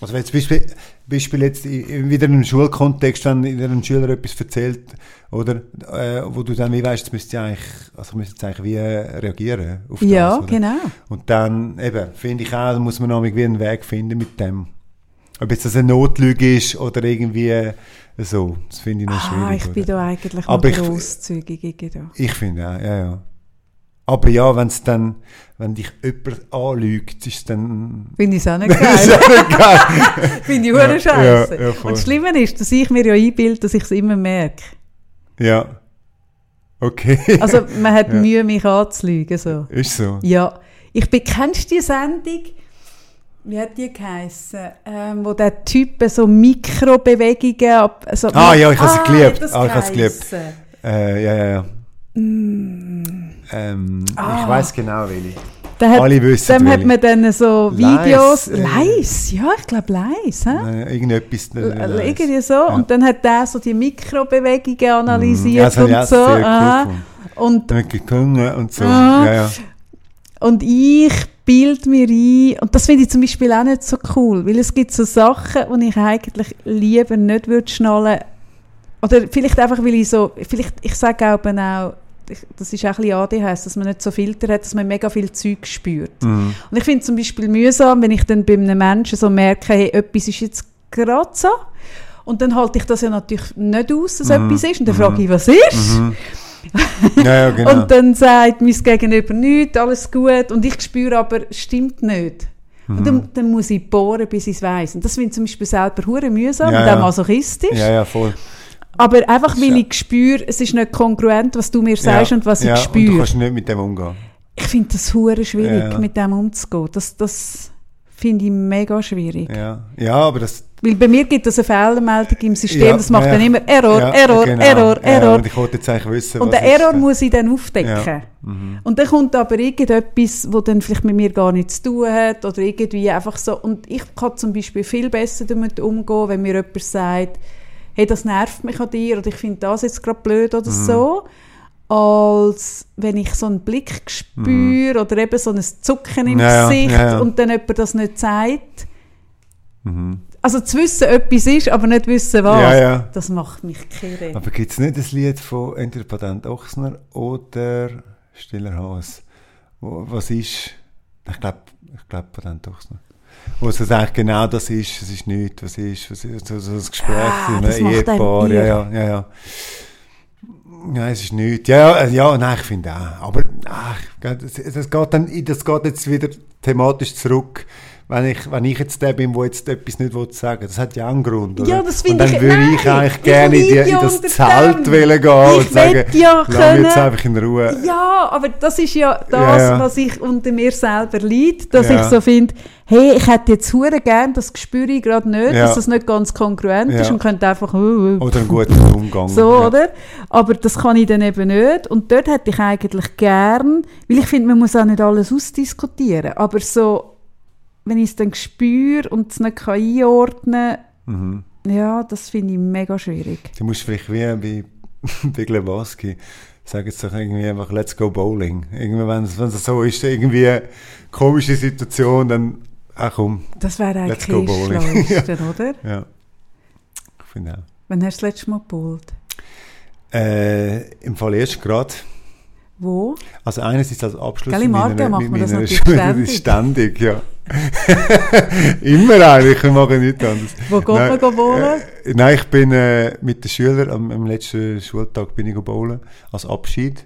Also wenn jetzt Beispiel, Beispiel jetzt wieder in einem Schulkontext, wenn dir ein Schüler etwas erzählt, oder, äh, wo du dann wie weißt, jetzt müsst ihr eigentlich, also müsst jetzt eigentlich wie äh, reagieren auf das, Ja, oder? genau. Und dann, eben, finde ich auch, da muss man irgendwie einen Weg finden mit dem. Ob jetzt das eine Notlüge ist oder irgendwie äh, so, das finde ich noch schwierig. Ah, ich bin oder? da eigentlich Aber grosszügig. ich da. Ich finde auch, ja, ja. Aber ja, wenn's dann, wenn dich jemand anlügt, ist es dann... Finde ich es auch nicht geil. auch nicht geil. Finde ich Ja, scheiße. ja, ja. Und das Schlimme ist, dass ich mir ja einbilde, dass ich es immer merke. Ja. Okay. Also man hat. Mühe, mich anzulügen. So. ist so. Ja. Ich bin, kennst du die Sendung? Wie hat die geheissen? Ähm, wo der Typ so Mikrobewegungen... ab- So Ah, ja, ich habe sie Ah, geliebt. Ah, ich habe sie geliebt. Äh, ja, ja, ja. Ähm, Ich Mm. Ah. weiß genau, welche. Da hat, Alle wissen Dem hat welche. man dann so Leis, Videos... äh, Leis, ja, ich glaube Leis. Äh, irgendetwas. äh, L- äh, Irgendwie so. Ja. Und dann hat der so die Mikrobewegungen Ja, analysiert ich auch und so. aha. und, hat und so. Ja, ja. und ich bild mir ein, und das finde ich zum Beispiel auch nicht so cool, weil es gibt so Sachen, die ich eigentlich lieber nicht würde schnallen oder vielleicht einfach, weil ich so, vielleicht, ich sage auch, auch ich- das ist auch ein bisschen ADHS, dass man nicht so Filter hat, dass man mega viel Zeug spürt. Mhm. Und ich finde zum Beispiel mühsam, wenn ich dann bei einem Menschen so merke, hey, etwas ist jetzt gerade so. Und dann halte ich das ja natürlich nicht aus, dass Mhm. etwas ist. Und dann frage ich, was ist? Mhm. Ja, ja, genau. Und dann sagt mein Gegenüber nichts, alles gut. Und ich spüre aber, es stimmt nicht. Und dann, dann muss ich bohren, bis ich es weiss. Und das finde ich zum Beispiel selber hure mühsam Ja, und auch masochistisch. Ja, ja, voll. Aber einfach, weil Ja. ich spüre, es ist nicht kongruent, was du mir sagst ja. und was ja, ich Und du spüre. kannst nicht mit dem umgehen. Ich finde das hure schwierig, mit dem umzugehen. Das, das finde ich mega schwierig. Ja, ja aber das... Weil bei mir gibt es eine Fehlermeldung im System, das macht dann immer Error, Error, genau. Error, Error. und ich wollte jetzt eigentlich wissen, Und was den Error ist, muss ich dann aufdecken. Mhm. Und dann kommt aber irgendetwas, wo dann vielleicht mit mir gar nichts zu tun hat oder irgendwie einfach so. Und ich kann zum Beispiel viel besser damit umgehen, wenn mir jemand sagt, hey, das nervt mich an dir oder ich finde das jetzt gerade blöd Mhm. oder so, als wenn ich so einen Blick spüre oder eben so ein Zucken im Mhm. Ja, Gesicht ja, ja. und dann jemand das nicht sagt. Mhm. Also zu wissen, etwas ist, aber nicht wissen, was, das macht mich kirre. Aber gibt es nicht ein Lied von entweder Patent Ochsner oder Stiller Haas? Was ist? Ich glaube, ich glaub Patent Ochsner. Wo es sagt, genau das ist, es ist nichts, was ist, was ist, so, so ein Gespräch Ah, das Ehepaar, ja, ja, ja, ja. Ja, es ist nichts. Ja, ja, ja, nein, ich finde auch. Aber ach, das, das, geht dann, das geht jetzt wieder thematisch zurück. Wenn ich, wenn ich jetzt der bin, der jetzt etwas nicht will sagen Das hat ja einen Grund. Oder? Ja, das Und finde dann ich- würde nein, ich eigentlich ich gerne in, die, in das Zelt dem. wollen gehen Ich und sagen, ja lass mich jetzt einfach in Ruhe. Ja, aber das ist ja das, Ja, ja. was ich unter mir selber leide, dass Ja. ich so finde, hey, ich hätte jetzt hure gern, das spüre ich gerade nicht, dass das nicht ganz kongruent ist und könnte einfach uh, uh, Oder einen guten Umgang. so, oder? Aber das kann ich dann eben nicht und dort hätte ich eigentlich gern, weil ich finde, man muss auch nicht alles ausdiskutieren, aber so, wenn ich es dann spüre und es nicht kann einordnen Mhm. kann, ja, das finde ich mega schwierig. Du musst vielleicht wie bei Big Lebowski sagen jetzt doch irgendwie einfach «Let's go bowling». Irgendwie, wenn es, so ist, irgendwie eine komische Situation, dann «Ach komm, Das wäre Let's eigentlich go das bowling. Schlauste, oder? ja». Ich finde auch. Wann hast du das letzte Mal gepult? Äh, Im Fall erst gerade. Wo? Also einerseits als Abschluss Gell, Aargau macht man das natürlich ständig. ständig, ja. Immer eigentlich, wir machen nichts anderes. Wo geht man go bowlen? Äh, nein, ich bin äh, mit den Schülern am, am letzten Schultag bin ich bowlen, als Abschied.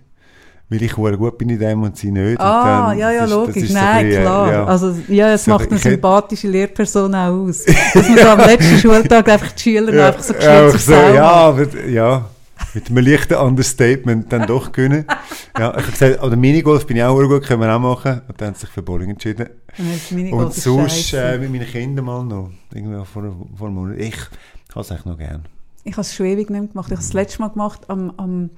Weil ich gut bin in dem und sie nicht. Ah, dann- ja, ja, ist- logisch. so Nein, ein bisschen, äh, klar. ja. Also, ja, es So, macht eine ich hätte- sympathische Lehrperson auch aus. Dass man so am letzten Schultag einfach die Schüler ja, einfach so geschützt so, ja, aber ja, mit einem leichten Understatement dann doch können. Ja, ich habe gesagt, oder Minigolf bin ich auch gut, können wir auch machen. Und dann haben sie sich für Bowling entschieden. Und sonst äh, mit meinen Kindern mal noch. Irgendwie vor, vor einem Monat. Ich habe es eigentlich noch gern. Ich habe es schon ewig nicht gemacht. Ich habe es das letzte Mal gemacht am, am,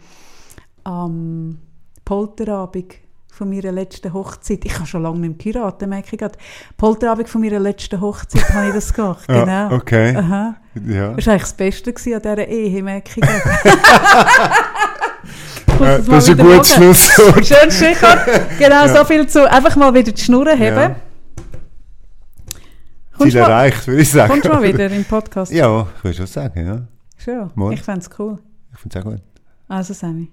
am Polterabend von meiner letzten Hochzeit. Ich habe schon lange nicht mehr geheiratet, merke ich gerade. Polterabend von meiner letzten Hochzeit habe ich das gemacht. Ja, Genau. okay. Aha. Ja. Das war eigentlich das Beste an dieser Ehe, merke ich gerade. Muss Äh, das das ist ein machen. Schlusswort. Schön, Stichwort. Genau, so viel zu einfach mal wieder die Schnurren Ja. haben. Kommst Ziel mal, erreicht, würde ich sagen. kommst du mal wieder im Podcast? Ja, ich würde schon sagen, ja. Schon. Mal. Ich fände es cool. Ich finde es auch gut. Also, Sammy.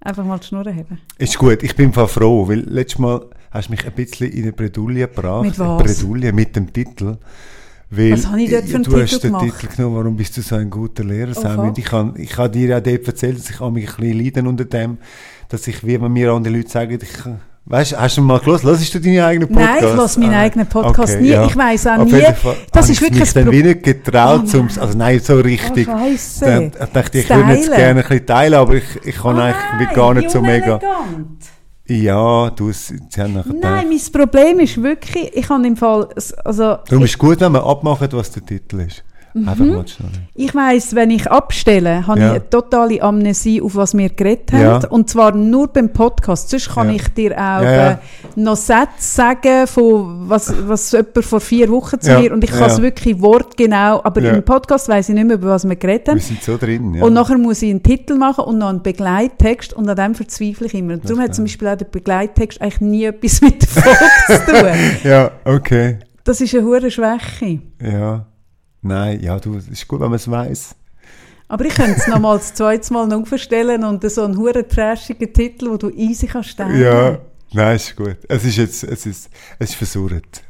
Einfach mal die Schnurren haben. Ist gut, ich bin froh, weil letztes Mal hast du mich ein bisschen in eine Bredouille gebracht. Mit was? Bredouille mit dem Titel. Weil Was habe ich dort für einen du Titel hast den gemacht? Titel genommen, warum bist du so ein guter Lehrer. Und ich habe ich habe dir ja dort erzählt, dass ich auch mich ein bisschen leiden unter dem, dass ich, wie man mir andere Leute sagen, ich, weißt, hast du mal gelesen? Hörst du deine eigenen Podcasts? Nein, ich lasse meinen Ah, eigenen Podcast nie. Ich weiss auch nie. Fall Das ist ich wirklich mich dann Pro- wie nicht getraut, Oh zum, also nein, so richtig. Oh, Scheisse. Dann dachte ich, ich würde jetzt Teilen. gerne ein bisschen teilen, aber ich, ich kann Oh eigentlich nein, gar nicht so mega. unelegant. Ja, du, es- sie haben nachher Nein, mein Problem ist wirklich, ich habe im Fall, also Darum ist es gut, wenn man abmacht, was der Titel ist. Mhm. Einfach ich weiss, wenn ich abstelle, habe Ja. ich eine totale Amnesie, auf was wir geredet haben. Ja. Und zwar nur beim Podcast. Sonst kann Ja. ich dir auch. Äh, noch Sätze sagen, von was, was jemand vor vier Wochen zu mir, und ich kann es wirklich wortgenau, aber im Podcast weiss ich nicht mehr, über was wir geredet haben. Wir sind so drin, ja. Und nachher muss ich einen Titel machen und noch einen Begleittext und an dem verzweifle ich immer. Und darum hat zum Beispiel auch der Begleittext eigentlich nie etwas mit der Folge zu tun. ja, okay. Das ist eine hohe Schwäche. Ja. Nein, ja, du, es ist gut, wenn man es weiss. Aber ich könnte es nochmal das zweite Mal noch verstellen und so einen hohen trashigen Titel, wo du easy kannst stellen. Ja, nein, ist gut. Es ist jetzt, es ist, es ist versurrt.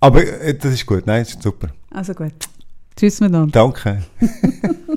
Aber äh, das ist gut, nein, ist super. Also gut. Tschüss miteinander. Danke.